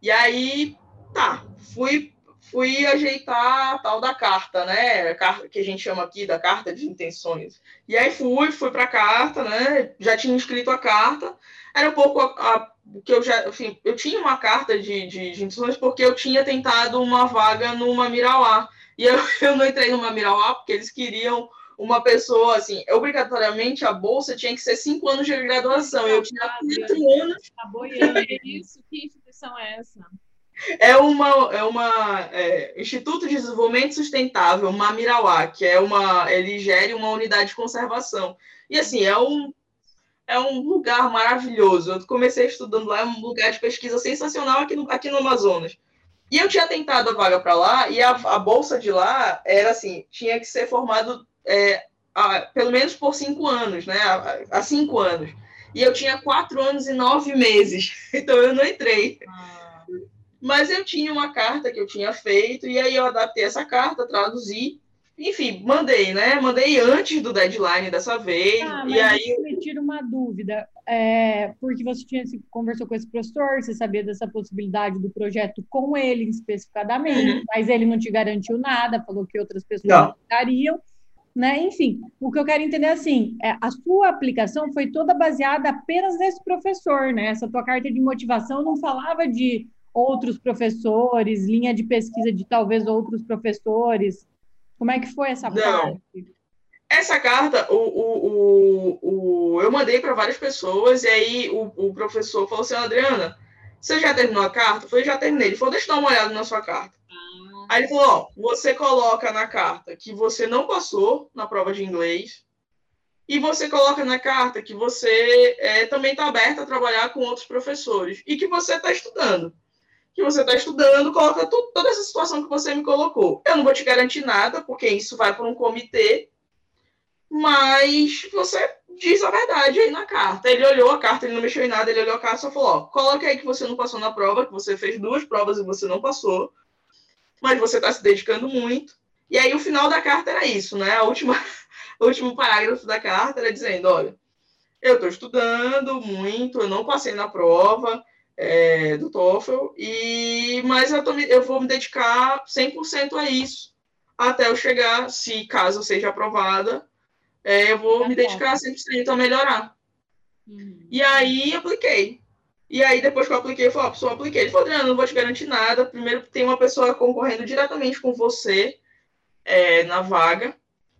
E aí, tá, fui, fui ajeitar a tal da carta, né? A carta que a gente chama aqui da carta de intenções. E aí fui, fui para a carta, né? Já tinha escrito a carta. Era um pouco a, a que eu já, enfim, eu tinha uma carta de, de, de intenções porque eu tinha tentado uma vaga numa Mirauá. E eu, eu não entrei numa Mirauá porque eles queriam uma pessoa, assim, obrigatoriamente a bolsa tinha que ser cinco anos de graduação. Eu tinha quatro anos. Tá boiando. Que isso? Que instituição é essa? É uma, é uma é, Instituto de Desenvolvimento Sustentável, Mamirauá, que é uma, ele gere uma unidade de conservação. E assim, é um é um lugar maravilhoso. Eu comecei estudando lá, é um lugar de pesquisa sensacional aqui no, aqui no Amazonas. E eu tinha tentado a vaga para lá, e a, a, bolsa de lá era assim: tinha que ser formado é, a, pelo menos por cinco anos, né? Há cinco anos. E eu tinha quatro anos e nove meses, então eu não entrei. Ah. Mas eu tinha uma carta que eu tinha feito, e aí eu adaptei essa carta, traduzi, enfim, mandei, né? Mandei antes do deadline dessa vez. Ah, e aí. Me tira uma dúvida. É, porque você tinha se conversou com esse professor, você sabia dessa possibilidade do projeto com ele especificadamente, uhum. mas ele não te garantiu nada, falou que outras pessoas dariam. né? Enfim, o que eu quero entender é assim, é, a sua aplicação foi toda baseada apenas nesse professor, né? Essa tua carta de motivação não falava de outros professores, linha de pesquisa de talvez outros professores. Como é que foi essa Não. parte? Essa carta, o, o, o, o- eu mandei para várias pessoas, e aí o, o professor falou assim, Adriana, você já terminou a carta? Eu falei, já terminei. Ele falou, deixa eu dar uma olhada na sua carta. Aí ele falou, ó, você coloca na carta que você não passou na prova de inglês, e você coloca na carta que você é, também está aberta a trabalhar com outros professores, e que você está estudando. Que você está estudando, coloca tu- toda essa situação que você me colocou. Eu não vou te garantir nada, porque isso vai para um comitê, mas você diz a verdade aí na carta. Ele olhou a carta, ele não mexeu em nada, ele olhou a carta e só falou: ó, coloca aí que você não passou na prova, que você fez duas provas e você não passou, mas você está se dedicando muito. E aí o final da carta era isso, né? A última, o último parágrafo da carta era dizendo: olha, eu estou estudando muito, eu não passei na prova é, do TOEFL, e, mas eu, tô me- eu vou me dedicar 100% a isso até eu chegar, se caso eu seja aprovada, é, eu vou me dedicar 100% a melhorar. Uhum. E aí apliquei. E aí, depois que eu apliquei, eu falei, ó, pessoal, eu apliquei. Ele falou, Adriano, não vou te garantir nada. Primeiro, tem uma pessoa concorrendo diretamente com você é, na vaga.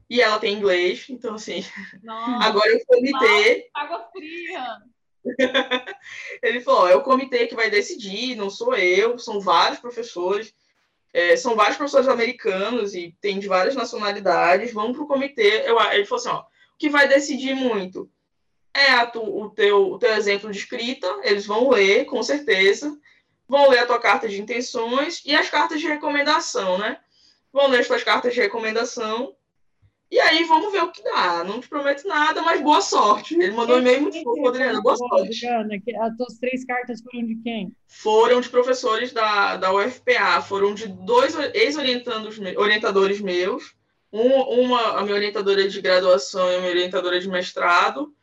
E ela tem inglês. Então, assim, Nossa, agora o comitê. água fria. Ele falou, é o comitê que vai decidir, não sou eu. São vários professores. é, são vários professores americanos e tem de várias nacionalidades. Vamos para o comitê. Eu, ele falou assim, ó, o que vai decidir muito é tu- o, teu, o teu exemplo de escrita, eles vão ler, com certeza, vão ler a tua carta de intenções e as cartas de recomendação, né? Vão ler as tuas cartas de recomendação e aí vamos ver o que dá. Não te prometo nada, mas boa sorte. Ele mandou um e-mail muito fofo, Adriana, boa sorte. Adriana, as tuas três cartas foram de quem? Foram de professores da, da UFPA, foram de dois ex-orientadores orientadores meus, um, uma a minha orientadora de graduação e a minha orientadora de mestrado,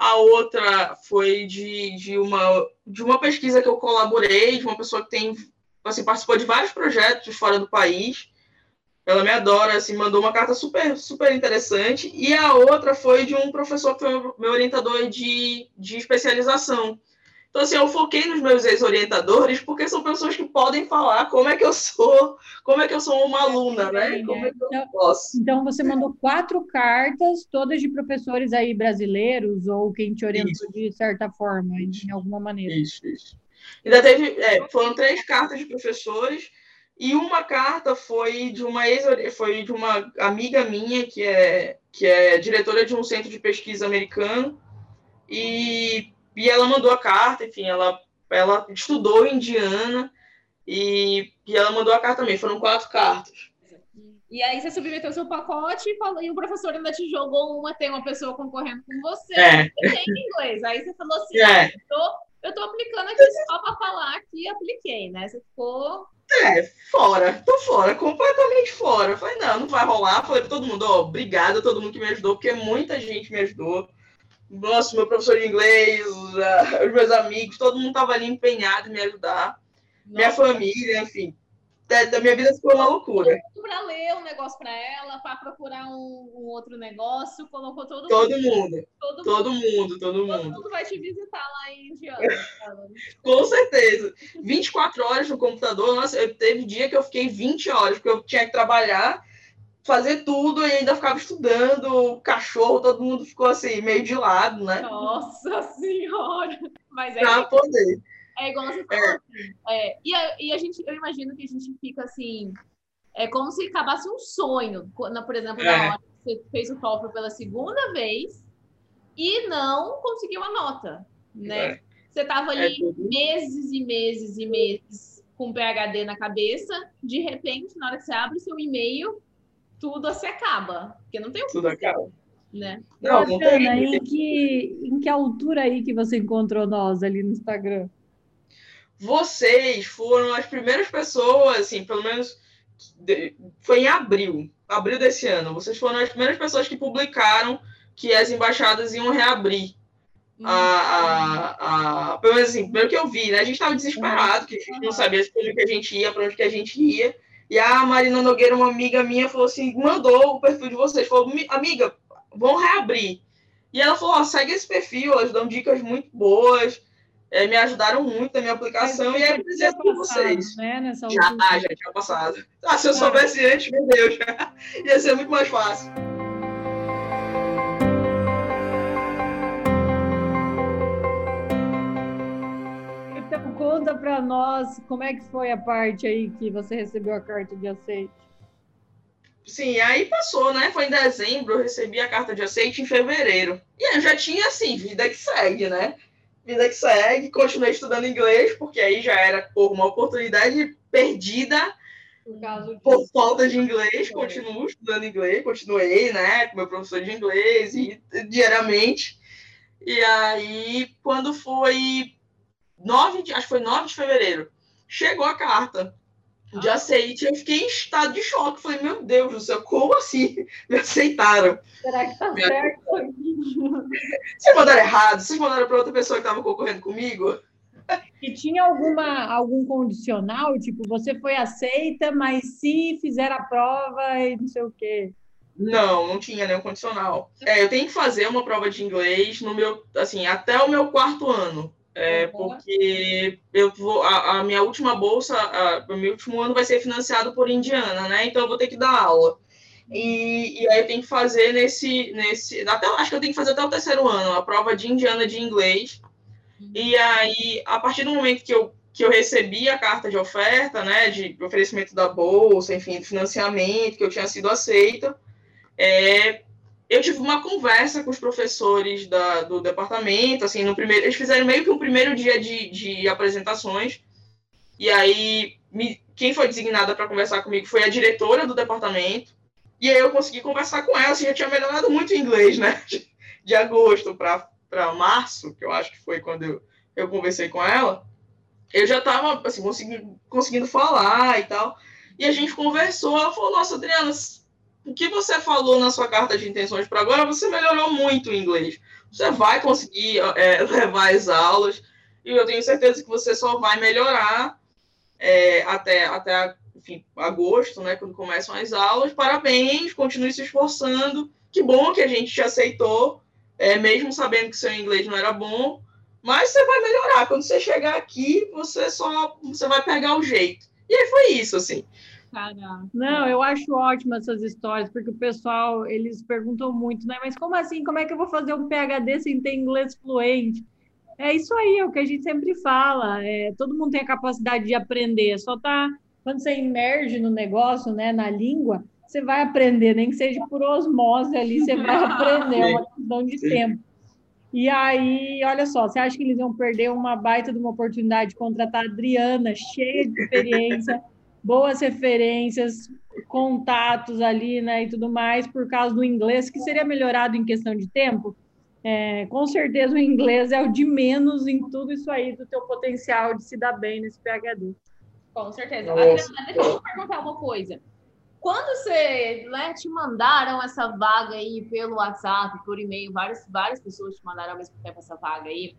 a outra foi de, de, uma, de uma pesquisa que eu colaborei, de uma pessoa que tem assim, participou de vários projetos fora do país. Ela me adora, assim, mandou uma carta super, super interessante. E a outra foi de um professor que foi meu orientador de, de especialização. Então, assim, eu foquei nos meus ex-orientadores porque são pessoas que podem falar como é que eu sou, como é que eu sou uma aluna, né? Como é que eu posso. Então, você mandou quatro cartas, todas de professores aí brasileiros, ou quem te orientou Isso. de certa forma, em alguma maneira. Isso, isso. Ainda teve, é, foram três cartas de professores e uma carta foi de uma ex foi de uma amiga minha que é que é diretora de um centro de pesquisa americano e, e ela mandou a carta, enfim, ela ela estudou Indiana e, e ela mandou a carta também. Foram quatro cartas. E aí você submeteu seu pacote e, falou, e o professor ainda te jogou uma, tem uma pessoa concorrendo com você, É, e tem inglês. Aí você falou assim, É. ah, eu, tô, eu tô aplicando aqui só para falar que apliquei, né? Você ficou... É, fora, tô fora, completamente fora. Falei, não, não vai rolar. Falei pra todo mundo, ó, obrigado a todo mundo que me ajudou, porque muita gente me ajudou. Nossa, meu professor de inglês, ah, os meus amigos, todo mundo tava ali empenhado em me ajudar. Minha Nossa, família, enfim. Da, da minha vida ficou uma loucura. para ler um negócio para ela, para procurar um, um outro negócio, colocou todo, Todo mundo. mundo, Todo, todo mundo, todo todo mundo. mundo vai te visitar lá em Indiana. Com certeza. 24 horas no computador, nossa, eu teve dia que eu fiquei 20 horas, porque eu tinha que trabalhar, fazer tudo e ainda ficava estudando, o cachorro, todo mundo ficou assim, meio de lado, né? Nossa senhora! Mas é, Pra poder. É igual você falou. assim, é, e, a, e a gente, eu imagino que a gente fica assim, é como se acabasse um sonho. Quando, por exemplo, na É. hora que você fez o TOEFL pela segunda vez e não conseguiu a nota, né? É. Você tava É ali meses e meses e meses com PHD na cabeça, de repente, na hora que você abre o seu e-mail, tudo se acaba. Porque não tem o que Tudo fazer, acaba. né? Não, não tem. em que, em que altura aí que você encontrou nós ali no Instagram? Vocês foram as primeiras pessoas, assim, pelo menos foi em abril, abril desse ano. Vocês foram as primeiras pessoas que publicaram que as embaixadas iam reabrir. A, a, a, pelo menos assim, pelo que eu vi, né? A gente estava desesperado, que a gente não sabia como que a gente ia, para onde que a gente ia. E a Marina Nogueira, uma amiga minha, falou assim, mandou o perfil de vocês. Falou, "Mi- amiga, vão reabrir. E ela falou, segue esse perfil, elas dão dicas muito boas, eh, me ajudaram muito na minha aplicação e é Mas presente passado, vocês. Né, nessa Já, última- já tinha passado. Ah, se eu Ah. soubesse antes, meu Deus, ia ser muito mais fácil. Então conta para nós como é que foi a parte aí que você recebeu a carta de aceite. Sim, aí passou, né? Foi em dezembro, eu recebi a carta de aceite em fevereiro. E aí eu já tinha, assim, vida que segue, né? Vida que segue, continuei estudando inglês, porque aí já era pô, uma oportunidade perdida Por por falta de inglês, continuo estudando inglês, continuei, né, com meu professor de inglês e diariamente. E aí, quando foi 9 de, acho que foi 9 de fevereiro, chegou a carta de aceite, eu fiquei em estado de choque, falei, meu Deus do céu, como assim? Me aceitaram. Será que tá certo? Vocês mandaram errado, vocês mandaram para outra pessoa que estava concorrendo comigo? E tinha alguma, algum condicional? Tipo, você foi aceita, mas se fizer a prova e não sei o quê. Não, não tinha nenhum condicional. É, eu tenho que fazer uma prova de inglês no meu, assim, até o meu quarto ano. É, Uhum. porque eu vou, a, a minha última bolsa, a- o meu último ano vai ser financiado por Indiana, né? Então eu vou ter que dar aula. E, e aí eu tenho que fazer nesse, nesse, até, acho que eu tenho que fazer até o terceiro ano, a prova de Indiana de inglês. E aí, a partir do momento que eu, que eu recebi a carta de oferta, né, de oferecimento da bolsa, enfim, de financiamento, que eu tinha sido aceita, é, eu tive uma conversa com os professores da, do departamento, assim, no primeiro, eles fizeram meio que um primeiro dia de, de apresentações, e aí me- quem foi designada para conversar comigo foi a diretora do departamento, e aí eu consegui conversar com ela, assim, já tinha melhorado muito o inglês, né, de, agosto para março, que eu acho que foi quando eu, eu conversei com ela, eu já estava, assim, conseguindo, conseguindo falar e tal, e a gente conversou, ela falou, nossa, Adriana, o que você falou na sua carta de intenções para agora, você melhorou muito o inglês. Você vai conseguir é, levar as aulas e eu tenho certeza que você só vai melhorar é, até, até enfim, agosto, né, quando começam as aulas. Parabéns, continue se esforçando. Que bom que a gente te aceitou, é, mesmo sabendo que seu inglês não era bom. Mas você vai melhorar. Quando você chegar aqui, você só você vai pegar o jeito. E aí foi isso, assim. Cara, Não, eu acho ótimo essas histórias, porque o pessoal, eles perguntam muito, né? Mas como assim? Como é que eu vou fazer um PhD sem ter inglês fluente? É isso aí, é o que a gente sempre fala. É, todo mundo tem a capacidade de aprender, só tá quando você imerge no negócio, né, na língua, você vai aprender, nem que seja por osmose ali, você vai aprender, é uma questão de tempo. E aí, olha só, você acha que eles iam perder uma baita de uma oportunidade de contratar a Adriana, cheia de experiência, boas referências, contatos ali, né, e tudo mais, por causa do inglês, que seria melhorado em questão de tempo? É, com certeza o inglês é o de menos em tudo isso aí do teu potencial de se dar bem nesse PhD. Com certeza. Deixa eu te perguntar uma coisa. Quando você né, te mandaram essa vaga aí pelo WhatsApp, por e-mail, várias, várias pessoas te mandaram ao mesmo tempo essa vaga aí,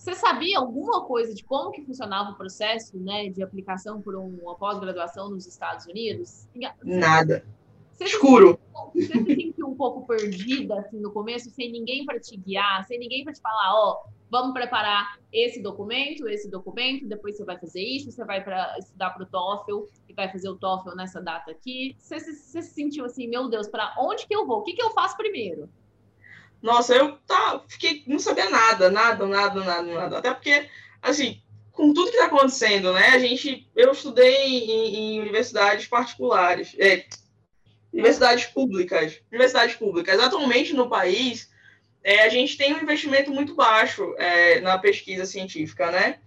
você sabia alguma coisa de como que funcionava o processo né, de aplicação por uma pós-graduação nos Estados Unidos? Nada. Você se, Escuro. você se sentiu um pouco perdida assim, no começo, sem ninguém para te guiar, sem ninguém para te falar, ó, vamos preparar esse documento, esse documento, depois você vai fazer isso, você vai para estudar para o TOEFL e vai fazer o TOEFL nessa data aqui. Você, se- você se sentiu assim, meu Deus, para onde que eu vou? O que, que eu faço primeiro? Nossa, eu tá, fiquei, não sabia nada, nada, nada, nada, nada. Até porque, assim, com tudo que está acontecendo, né? A gente, eu estudei em, em universidades particulares, é, universidades públicas, universidades públicas. Atualmente no país, é, a gente tem um investimento muito baixo é, na pesquisa científica, né?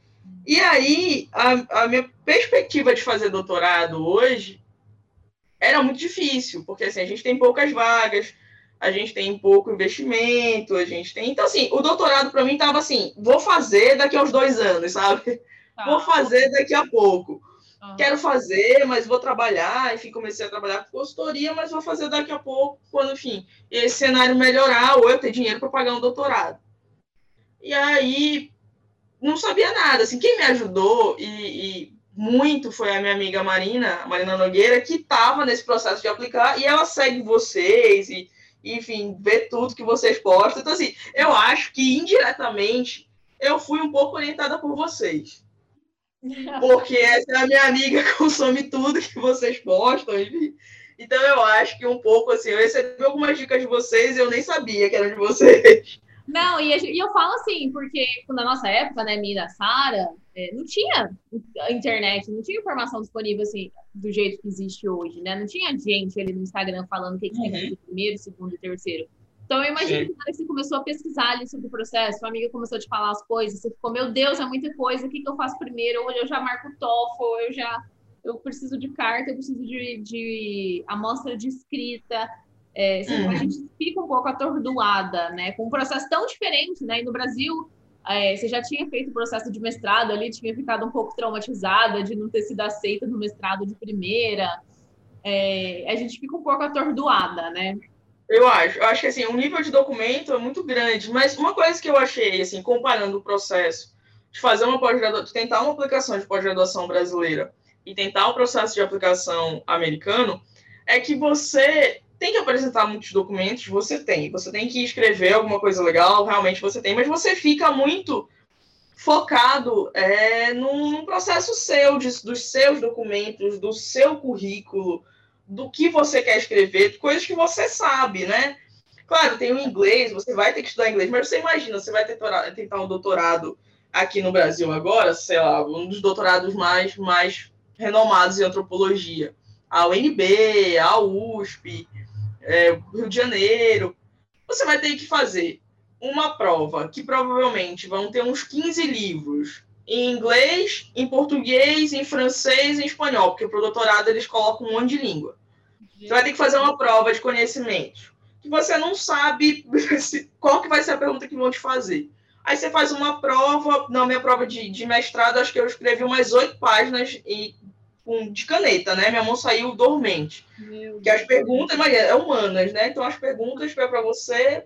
E aí, a, a minha perspectiva de fazer doutorado hoje era muito difícil, porque assim, a gente tem poucas vagas, a gente tem pouco investimento, a gente tem. Então, assim, o doutorado para mim estava assim: vou fazer daqui a uns dois anos, sabe? Tá. Vou fazer daqui a pouco. Aham. Quero fazer, mas vou trabalhar. Enfim, comecei a trabalhar com consultoria, mas vou fazer daqui a pouco, quando, enfim, esse cenário melhorar ou eu ter dinheiro para pagar um doutorado. E aí, não sabia nada. Assim, quem me ajudou e, e muito foi a minha amiga Marina, Marina Nogueira, que estava nesse processo de aplicar e ela segue vocês e, enfim, vê tudo que vocês postam. Então, assim, eu acho que indiretamente eu fui um pouco orientada por vocês. Porque essa é a minha amiga, consome tudo que vocês postam, enfim. Então eu acho que um pouco assim, eu recebi algumas dicas de vocês e eu nem sabia que eram de vocês. Não, e, gente- e eu falo assim, porque na nossa época, né, minha e da Sara, é, não tinha internet, não tinha informação disponível assim, do jeito que existe hoje, né? Não tinha gente ali no Instagram falando o que, que tem que fazer primeiro, segundo e terceiro. Então eu imagino Sim. que você começou a pesquisar ali sobre o processo, sua amiga começou a te falar as coisas, você ficou, meu Deus, é muita coisa, o que, que eu faço primeiro? Ou eu já marco o TOEFL, eu já eu preciso de carta, eu preciso de, de amostra de escrita. É, Uhum. A gente fica um pouco atordoada, né? Com um processo tão diferente, né? E no Brasil, é, você já tinha feito o processo de mestrado ali, tinha ficado um pouco traumatizada de não ter sido aceita no mestrado de primeira. É, a gente fica um pouco atordoada, né? Eu acho. Eu acho que assim, o nível de documento é muito grande. Mas uma coisa que eu achei, assim, comparando o processo de fazer uma pós-graduação, de tentar uma aplicação de pós-graduação brasileira e tentar o processo de aplicação americano, é que você tem que apresentar muitos documentos, você tem. Você tem que escrever alguma coisa legal, realmente você tem, mas você fica muito focado é, num, processo seu, de- dos seus documentos, do seu currículo, do que você quer escrever, coisas que você sabe, né? Claro, tem o inglês, você vai ter que estudar inglês, mas você imagina, você vai tentar, tentar um doutorado aqui no Brasil agora, sei lá, um dos doutorados mais, mais renomados em antropologia. A UNB, a USP, é, Rio de Janeiro. Você vai ter que fazer uma prova que provavelmente vão ter uns 15 livros em inglês, em português, em francês em espanhol, porque para o doutorado eles colocam um monte de língua. Você vai ter que fazer uma prova de conhecimentos que você não sabe qual que vai ser a pergunta que vão te fazer. Aí você faz uma prova, na minha prova de, de mestrado, acho que eu escrevi umas oito páginas e, com, de caneta, né? Minha mão saiu dormente. Que as perguntas, mas é humanas, né? Então as perguntas é para você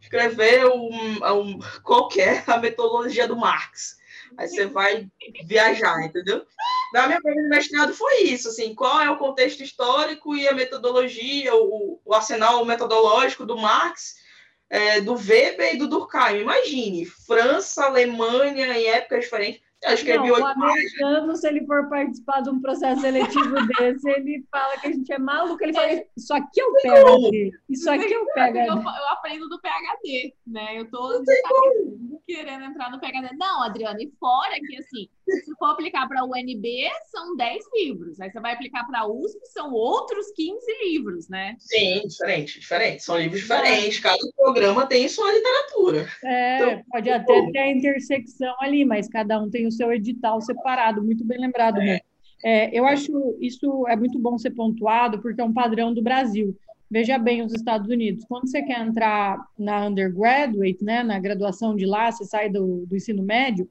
escrever um, um, qualquer a metodologia do Marx. Aí você vai viajar, entendeu? Na minha prova de mestrado foi isso, assim, qual é o contexto histórico e a metodologia, o, o arsenal metodológico do Marx, é, do Weber e do Durkheim. Imagine, França, Alemanha, em épocas diferentes. Eu escrevi Não, o oito americano, se ele for participar de um processo seletivo desse, ele fala que a gente é maluco. Ele fala, isso aqui é o PHD. Isso aqui é o Eu, PHD. eu aprendo do PHD, né? Eu tô querendo entrar no PHD. Não, Adriana, e fora que, assim, se for aplicar para a UNB, são 10 livros. Aí você vai aplicar para a USP, são outros 15 livros, né? Sim, diferente, diferente. São livros diferentes. Cada programa tem sua literatura. É, Então, pode até ter a intersecção ali, mas cada um tem o seu edital separado, muito bem lembrado mesmo. É, eu acho isso é muito bom ser pontuado, porque é um padrão do Brasil. Veja bem os Estados Unidos. Quando você quer entrar na undergraduate, né, na graduação de lá, você sai do, do ensino médio,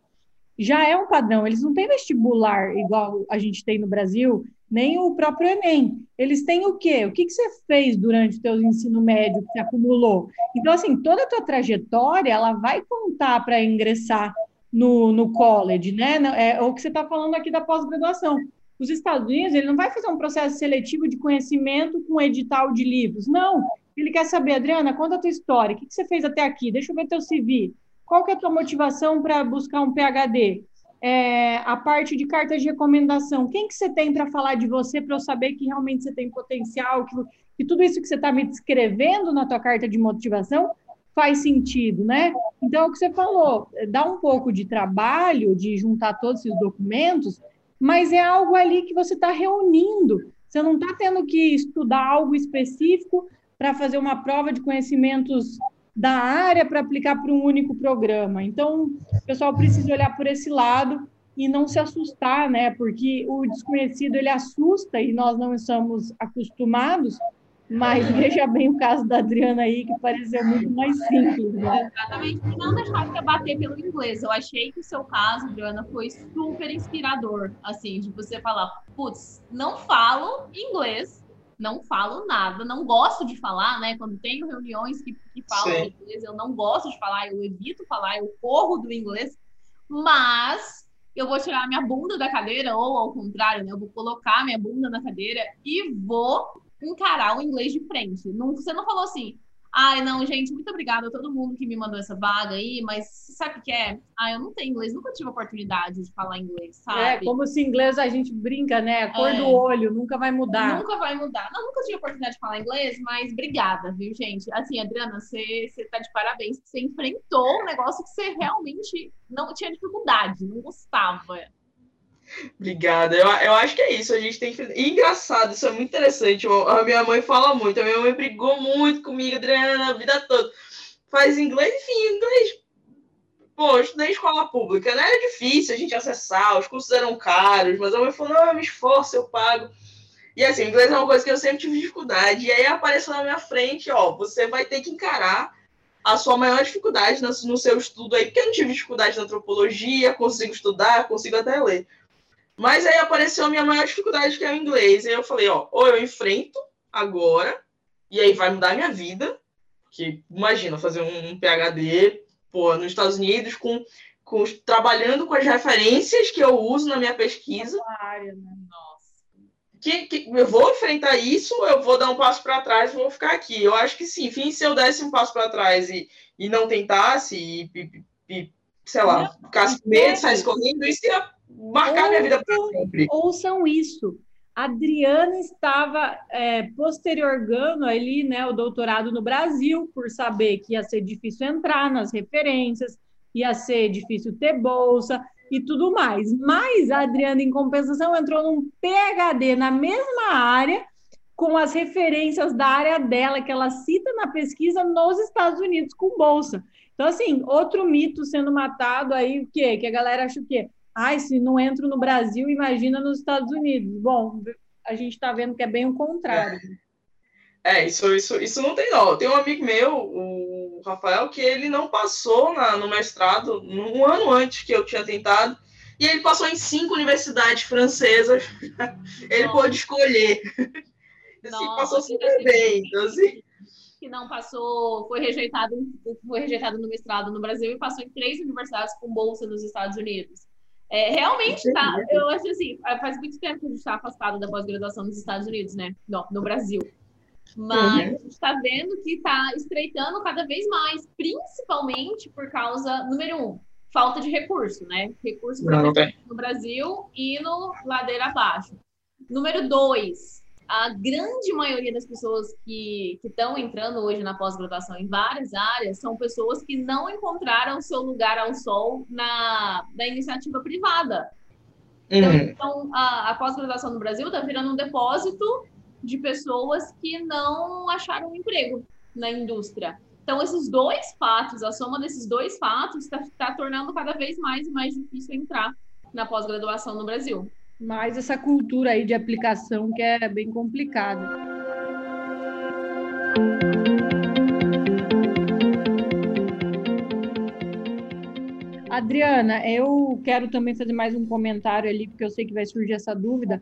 já é um padrão. Eles não têm vestibular igual a gente tem no Brasil, nem o próprio Enem. Eles têm o quê? O que, que você fez durante o teu ensino médio que você acumulou? Então, assim, toda a tua trajetória, ela vai contar para ingressar no, no college, né? É o que você está falando aqui da pós-graduação. Os Estados Unidos, ele não vai fazer um processo seletivo de conhecimento com edital de livros. Não. Ele quer saber, Adriana, conta a tua história. O que, que você fez até aqui? Deixa eu ver teu CV. Qual que é a tua motivação para buscar um PhD? É, a parte de cartas de recomendação. Quem que você tem para falar de você para eu saber que realmente você tem potencial, que, que tudo isso que você está me descrevendo na tua carta de motivação faz sentido, né? Então, é o que você falou, dá um pouco de trabalho de juntar todos esses documentos, mas é algo ali que você está reunindo. Você não está tendo que estudar algo específico para fazer uma prova de conhecimentos da área para aplicar para um único programa. Então, o pessoal precisa olhar por esse lado e não se assustar, né? Porque o desconhecido ele assusta e nós não estamos acostumados. Mas veja bem o caso da Adriana aí, que pareceu muito mais simples, né? Exatamente. E não deixar de bater pelo inglês. Eu achei que o seu caso, Adriana, foi super inspirador. Assim, de você falar, putz, não falo inglês, não falo nada, não gosto de falar, né? Quando tenho reuniões que, que falam Sim. inglês, eu não gosto de falar, eu evito falar, eu corro do inglês, mas eu vou tirar minha bunda da cadeira, ou ao contrário, né? Eu vou colocar minha bunda na cadeira e vou encarar o inglês de frente. Não, você não falou assim, ai, não, gente, muito obrigada a todo mundo que me mandou essa vaga aí, mas sabe o que é? Ah, eu não tenho inglês, nunca tive oportunidade de falar inglês, É, sabe? como se inglês a gente brinca, né? A cor É. do olho nunca vai mudar. Nunca vai mudar. Não, nunca tive oportunidade de falar inglês, mas obrigada, viu, gente? Assim, Adriana, você, você tá de parabéns, você enfrentou um negócio que você realmente não tinha dificuldade, não gostava. Obrigada. Eu, eu acho que é isso. A gente tem que. E engraçado, isso é muito interessante. A minha mãe fala muito. A minha mãe brigou muito comigo, Adriana, a vida toda. Faz inglês, enfim, inglês. Pô, eu estudei em escola pública, né? Era difícil a gente acessar, os cursos eram caros, mas a mãe falou: não, eu me esforço, eu pago. E assim, inglês é uma coisa que eu sempre tive dificuldade. E aí apareceu na minha frente: ó, você vai ter que encarar a sua maior dificuldade no seu estudo aí, porque eu não tive dificuldade na antropologia, consigo estudar, consigo até ler. Mas aí apareceu a minha maior dificuldade, que é o inglês. E aí eu falei, ó, ou eu enfrento agora, e aí vai mudar a minha vida. Porque imagina fazer um, um PhD pô, nos Estados Unidos com, com trabalhando com as referências que eu uso na minha pesquisa. Área, né? Nossa. Que, que eu vou enfrentar isso, eu vou dar um passo para trás e vou ficar aqui. Eu acho que sim, enfim, se eu desse um passo para trás e, e não tentasse, e, e- e, sei lá, ficasse com medo, saísse correndo, isso ia marcar minha vida para sempre. Ouçam isso. Adriana estava é, postergando ali, né, o doutorado no Brasil, por saber que ia ser difícil entrar nas referências, ia ser difícil ter bolsa e tudo mais. Mas a Adriana, em compensação, entrou num PhD na mesma área, com as referências da área dela, que ela cita na pesquisa nos Estados Unidos, com bolsa. Então, assim, outro mito sendo matado aí, o quê? Que a galera acha o quê? Ai, se não entro no Brasil, imagina nos Estados Unidos. Bom, a gente está vendo que é bem o contrário. É, isso, isso, isso não tem não. Tem um amigo meu, o Rafael, que ele não passou na- no mestrado um ano antes que eu tinha tentado, e ele passou em cinco universidades francesas. ele pôde escolher. Assim, passou super bem. Então, assim, Que não passou, foi rejeitado, foi rejeitado no mestrado no Brasil e passou em três universidades com bolsa nos Estados Unidos. É, realmente tá, eu acho assim, faz muito tempo que a gente está afastado da pós-graduação nos Estados Unidos, né? No, no Brasil. Mas Uhum. a gente está vendo que está estreitando cada vez mais, principalmente por causa, número um, falta de recurso, né? Recurso Não, não no Brasil e no ladeira abaixo. Número dois, a grande maioria das pessoas que estão entrando hoje na pós-graduação em várias áreas são pessoas que não encontraram seu lugar ao sol na, na iniciativa privada. Então, uhum. então, a, a pós-graduação no Brasil está virando um depósito de pessoas que não acharam um emprego na indústria. Então, esses dois fatos, a soma desses dois fatos, está tornando cada vez mais e mais difícil entrar na pós-graduação no Brasil. Mas essa cultura aí de aplicação que é bem complicada. Adriana, eu quero também fazer mais um comentário ali, porque eu sei que vai surgir essa dúvida.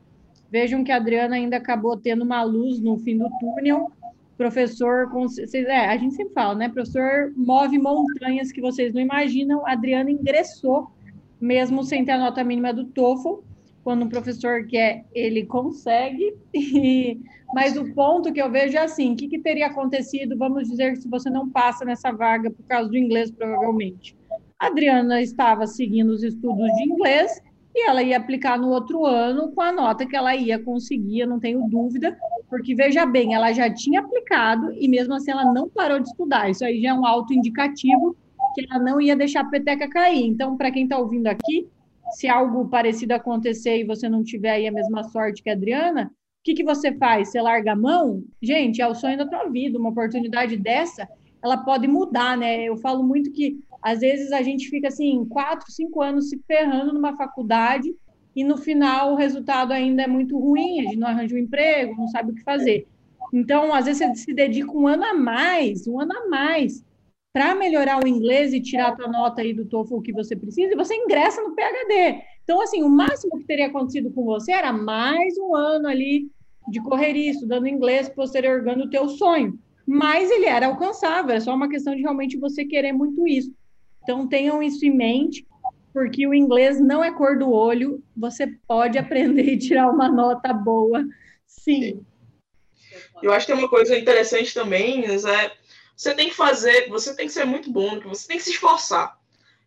Vejam que a Adriana ainda acabou tendo uma luz no fim do túnel. Professor, é, a gente sempre fala, né? Professor move montanhas que vocês não imaginam. A Adriana ingressou, mesmo sem ter a nota mínima do TOEFL. Quando um professor quer, ele consegue. E- mas o ponto que eu vejo é assim: o que, que teria acontecido? Vamos dizer que se você não passa nessa vaga por causa do inglês, provavelmente. A Adriana estava seguindo os estudos de inglês e ela ia aplicar no outro ano com a nota que ela ia conseguir, eu não tenho dúvida, porque veja bem, ela já tinha aplicado e mesmo assim ela não parou de estudar. Isso aí já é um autoindicativo que ela não ia deixar a peteca cair. Então, para quem está ouvindo aqui, se algo parecido acontecer e você não tiver aí a mesma sorte que a Adriana, o que, que você faz? Você larga a mão? Gente, é o sonho da tua vida. Uma oportunidade dessa, ela pode mudar, né? Eu falo muito que às vezes a gente fica assim, quatro, cinco anos se ferrando numa faculdade e no final o resultado ainda é muito ruim, a gente não arranja um emprego, não sabe o que fazer. Então, às vezes você se dedica um ano a mais, um ano a mais, para melhorar o inglês e tirar a tua nota aí do TOEFL que você precisa, e você ingressa no PhD. Então, assim, o máximo que teria acontecido com você era mais um ano ali de correria, estudando inglês, postergando o teu sonho. Mas ele era alcançável, é só uma questão de realmente você querer muito isso. Então, tenham isso em mente. porque o inglês não é cor do olho, você pode aprender e tirar uma nota boa, sim. Eu acho que tem uma coisa interessante também, é você tem que fazer, você tem que ser muito bom, você tem que se esforçar.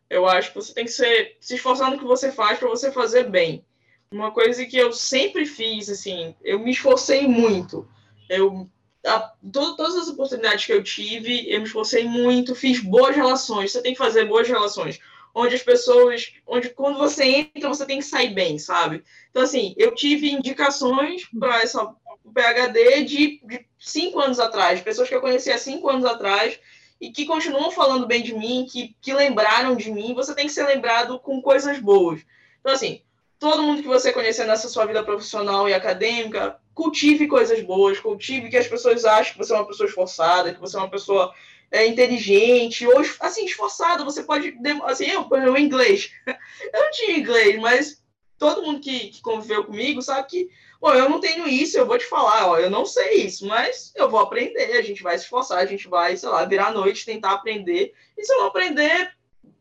Eu acho que você tem que ser, se esforçar no que você faz para você fazer bem. Uma coisa que eu sempre fiz, assim, eu me esforcei muito. Eu a, todas as oportunidades que eu tive, eu me esforcei muito, fiz boas relações. Você tem que fazer boas relações onde as pessoas, onde quando você entra, você tem que sair bem, sabe? Então, assim, eu tive indicações para essa PHD de, de cinco anos atrás, pessoas que eu conheci há cinco anos atrás e que continuam falando bem de mim, que, que lembraram de mim. Você tem que ser lembrado com coisas boas. Então, assim, todo mundo que você conhecer nessa sua vida profissional e acadêmica, cultive coisas boas, cultive que as pessoas achem que você é uma pessoa esforçada, que você é uma pessoa é, inteligente, ou assim, esforçado, você pode. Assim, eu, por exemplo, inglês. Eu não tinha inglês, mas todo mundo que, que conviveu comigo sabe que, bom, eu não tenho isso, eu vou te falar, ó, eu não sei isso, mas eu vou aprender, a gente vai se esforçar, a gente vai, sei lá, virar a noite, tentar aprender. E se eu não aprender,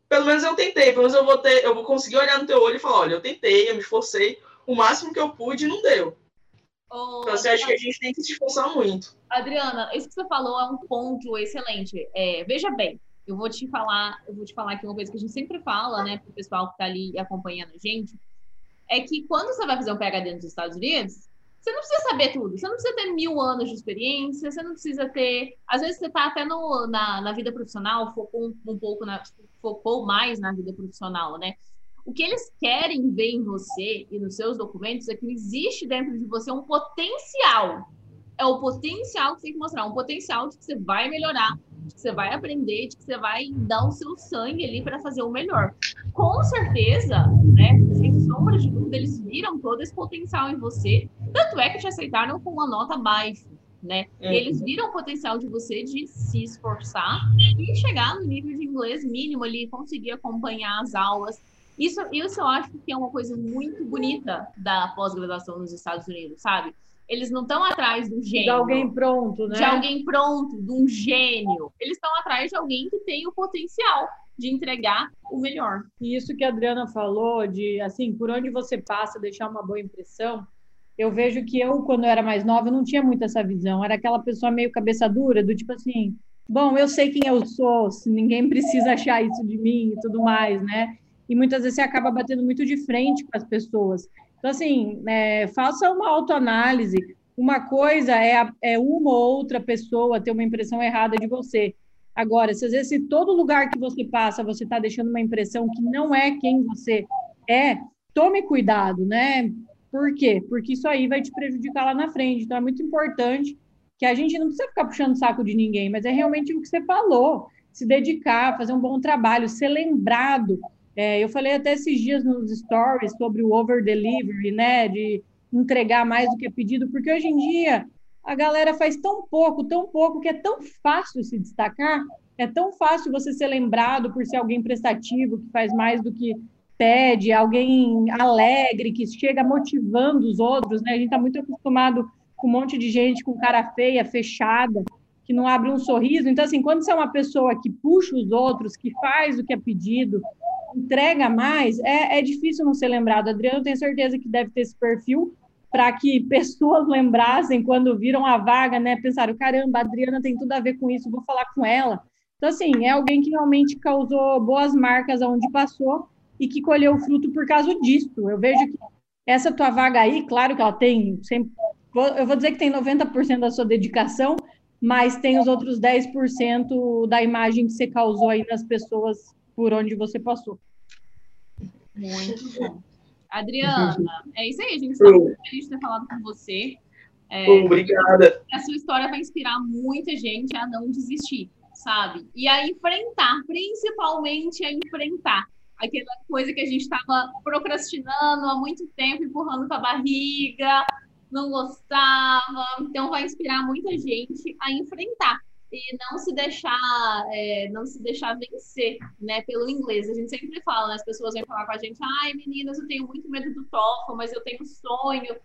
pelo menos eu tentei, pelo menos eu vou ter, eu vou conseguir olhar no teu olho e falar, olha, eu tentei, eu me esforcei, o máximo que eu pude e não deu. Então, assim, acho que a gente tem que se esforçar muito. Adriana, isso que você falou é um ponto excelente. É, veja bem, eu vou te falar, eu vou te falar aqui uma coisa que a gente sempre fala, né, pro pessoal que tá ali acompanhando a gente, é que quando você vai fazer um PhD nos Estados Unidos, você não precisa saber tudo, você não precisa ter mil anos de experiência, você não precisa ter. Às vezes você tá até no, na, na vida profissional, focou um, um pouco na, focou mais na vida profissional, né? O que eles querem ver em você e nos seus documentos é que existe dentro de você um potencial. É o potencial que você tem que mostrar, um potencial de que você vai melhorar, de que você vai aprender, de que você vai dar o seu sangue ali para fazer o melhor. Com certeza, né? Sombra de dúvida, eles viram todo esse potencial em você. Tanto é que te aceitaram com uma nota baixa, né? Uhum. eles viram o potencial de você de se esforçar e chegar no nível de inglês mínimo ali, conseguir acompanhar as aulas. Isso, isso eu acho que é uma coisa muito bonita da pós-graduação nos Estados Unidos, sabe? Eles não estão atrás do De gênio, alguém pronto, né? de alguém pronto, de um gênio. Eles estão atrás de alguém que tem o potencial de entregar o melhor. E isso que a Adriana falou, de assim, por onde você passa, deixar uma boa impressão. Eu vejo que eu, quando eu era mais nova, não tinha muito essa visão. Era aquela pessoa meio cabeça dura, do tipo assim, bom, eu sei quem eu sou, ninguém precisa achar isso de mim e tudo mais, né? E muitas vezes você acaba batendo muito de frente com as pessoas. Então, assim, é, faça uma autoanálise. Uma coisa é, a- é uma ou outra pessoa ter uma impressão errada de você. Agora, se às vezes se todo lugar que você passa você está deixando uma impressão que não é quem você é, tome cuidado, né? Por quê? Porque isso aí vai te prejudicar lá na frente. Então é muito importante que a gente não precisa ficar puxando o saco de ninguém, mas é realmente o que você falou, se dedicar, fazer um bom trabalho, ser lembrado. É, eu falei até esses dias nos stories sobre o over delivery, né? De entregar mais do que é pedido, porque hoje em dia a galera faz tão pouco, tão pouco, que é tão fácil se destacar, é tão fácil você ser lembrado por ser alguém prestativo, que faz mais do que pede, alguém alegre, que chega motivando os outros, né? A gente está muito acostumado com um monte de gente com cara feia, fechada, que não abre um sorriso. Então, assim, quando você é uma pessoa que puxa os outros, que faz o que é pedido, entrega mais, é, é difícil não ser lembrado. Adriano, tenho certeza que deve ter esse perfil para que pessoas lembrassem quando viram a vaga, né? Pensaram, caramba, a Adriana tem tudo a ver com isso, vou falar com ela. Então, assim, é alguém que realmente causou boas marcas aonde passou e que colheu o fruto por causa disso. Eu vejo que essa tua vaga aí, claro que ela tem, sempre, eu vou dizer que tem 90% da sua dedicação, mas tem os outros 10% da imagem que você causou aí nas pessoas por onde você passou. Muito bom. Adriana, é isso aí, a gente está muito feliz de ter falado com você. É, Obrigada. a sua história vai inspirar muita gente a não desistir, sabe? E a enfrentar, principalmente a enfrentar aquela coisa que a gente estava procrastinando há muito tempo, empurrando com a barriga, não gostava. Então vai inspirar muita gente a enfrentar e não se deixar, é, não se deixar vencer, né, pelo inglês. A gente sempre fala, né, as pessoas vêm falar com a gente, ai meninas, eu tenho muito medo do TOEFL, mas eu tenho sonho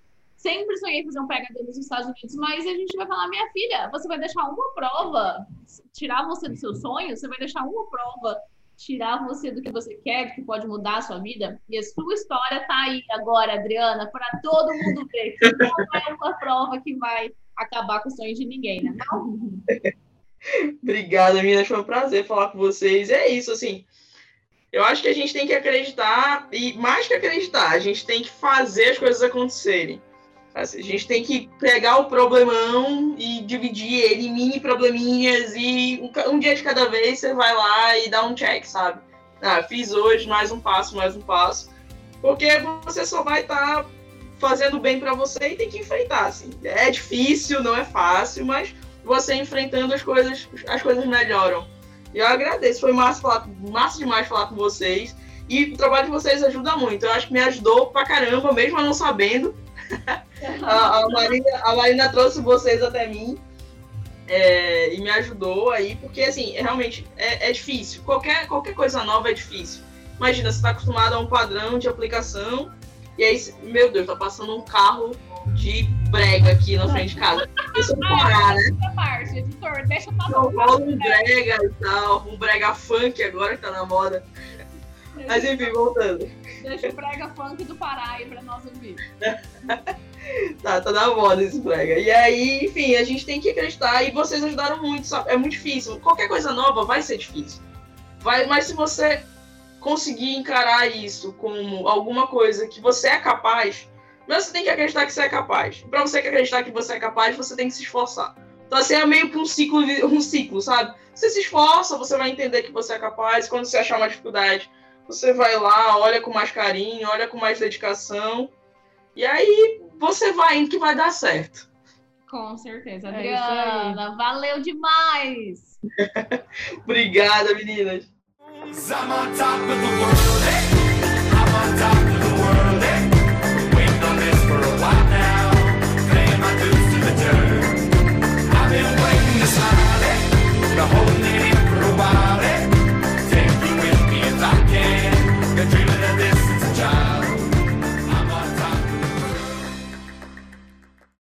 sempre sonhei fazer um PhD nos Estados Unidos, mas a gente vai falar, minha filha, você vai deixar uma prova tirar você do seu sonho? Você vai deixar uma prova tirar você do que você quer, do que pode mudar a sua vida. E a sua história tá aí agora, Adriana, para todo mundo ver. Que não é uma prova que vai acabar com o sonho de ninguém, né? Não? Obrigada, meninas. Foi um prazer falar com vocês. É isso, assim. Eu acho que a gente tem que acreditar, e mais que acreditar, a gente tem que fazer as coisas acontecerem. Assim, a gente tem que pegar o problemão e dividir ele em mini probleminhas e um, dia de cada vez você vai lá e dá um check, sabe? Ah, fiz hoje mais um passo, mais um passo. Porque você só vai estar tá fazendo bem para você e tem que enfrentar, assim. É difícil, não é fácil, mas você enfrentando as coisas, as coisas melhoram. E eu agradeço, foi massa, falar, massa demais falar com vocês. E o trabalho de vocês ajuda muito. Eu acho que me ajudou pra caramba, mesmo não sabendo. a, a, Marina, a Marina trouxe vocês até mim. É, e me ajudou aí, porque assim, realmente é, é, difícil. Qualquer, qualquer coisa nova é difícil. Imagina, você está acostumado a um padrão de aplicação, e aí, meu Deus, tá passando um carro de brega aqui na frente de casa. Deixa eu parar, né? Parte, editor, deixa eu passar um brega e tal, um brega funk agora que tá na moda. Mas enfim, voltando. Deixa o brega funk do Pará aí pra nós ouvir. tá, tá na moda esse brega. E aí, enfim, a gente tem que acreditar e vocês ajudaram muito, sabe? É muito difícil. Qualquer coisa nova vai ser difícil. Vai, mas se você conseguir encarar isso como alguma coisa que você é capaz, mas você tem que acreditar que você é capaz. Para você acreditar que você é capaz, você tem que se esforçar. Então, assim, é meio que um ciclo, um ciclo, sabe? Você se esforça, você vai entender que você é capaz. Quando você achar uma dificuldade, você vai lá, olha com mais carinho, olha com mais dedicação. E aí você vai indo que vai dar certo. Com certeza. É Adriana, valeu demais! Obrigada, meninas.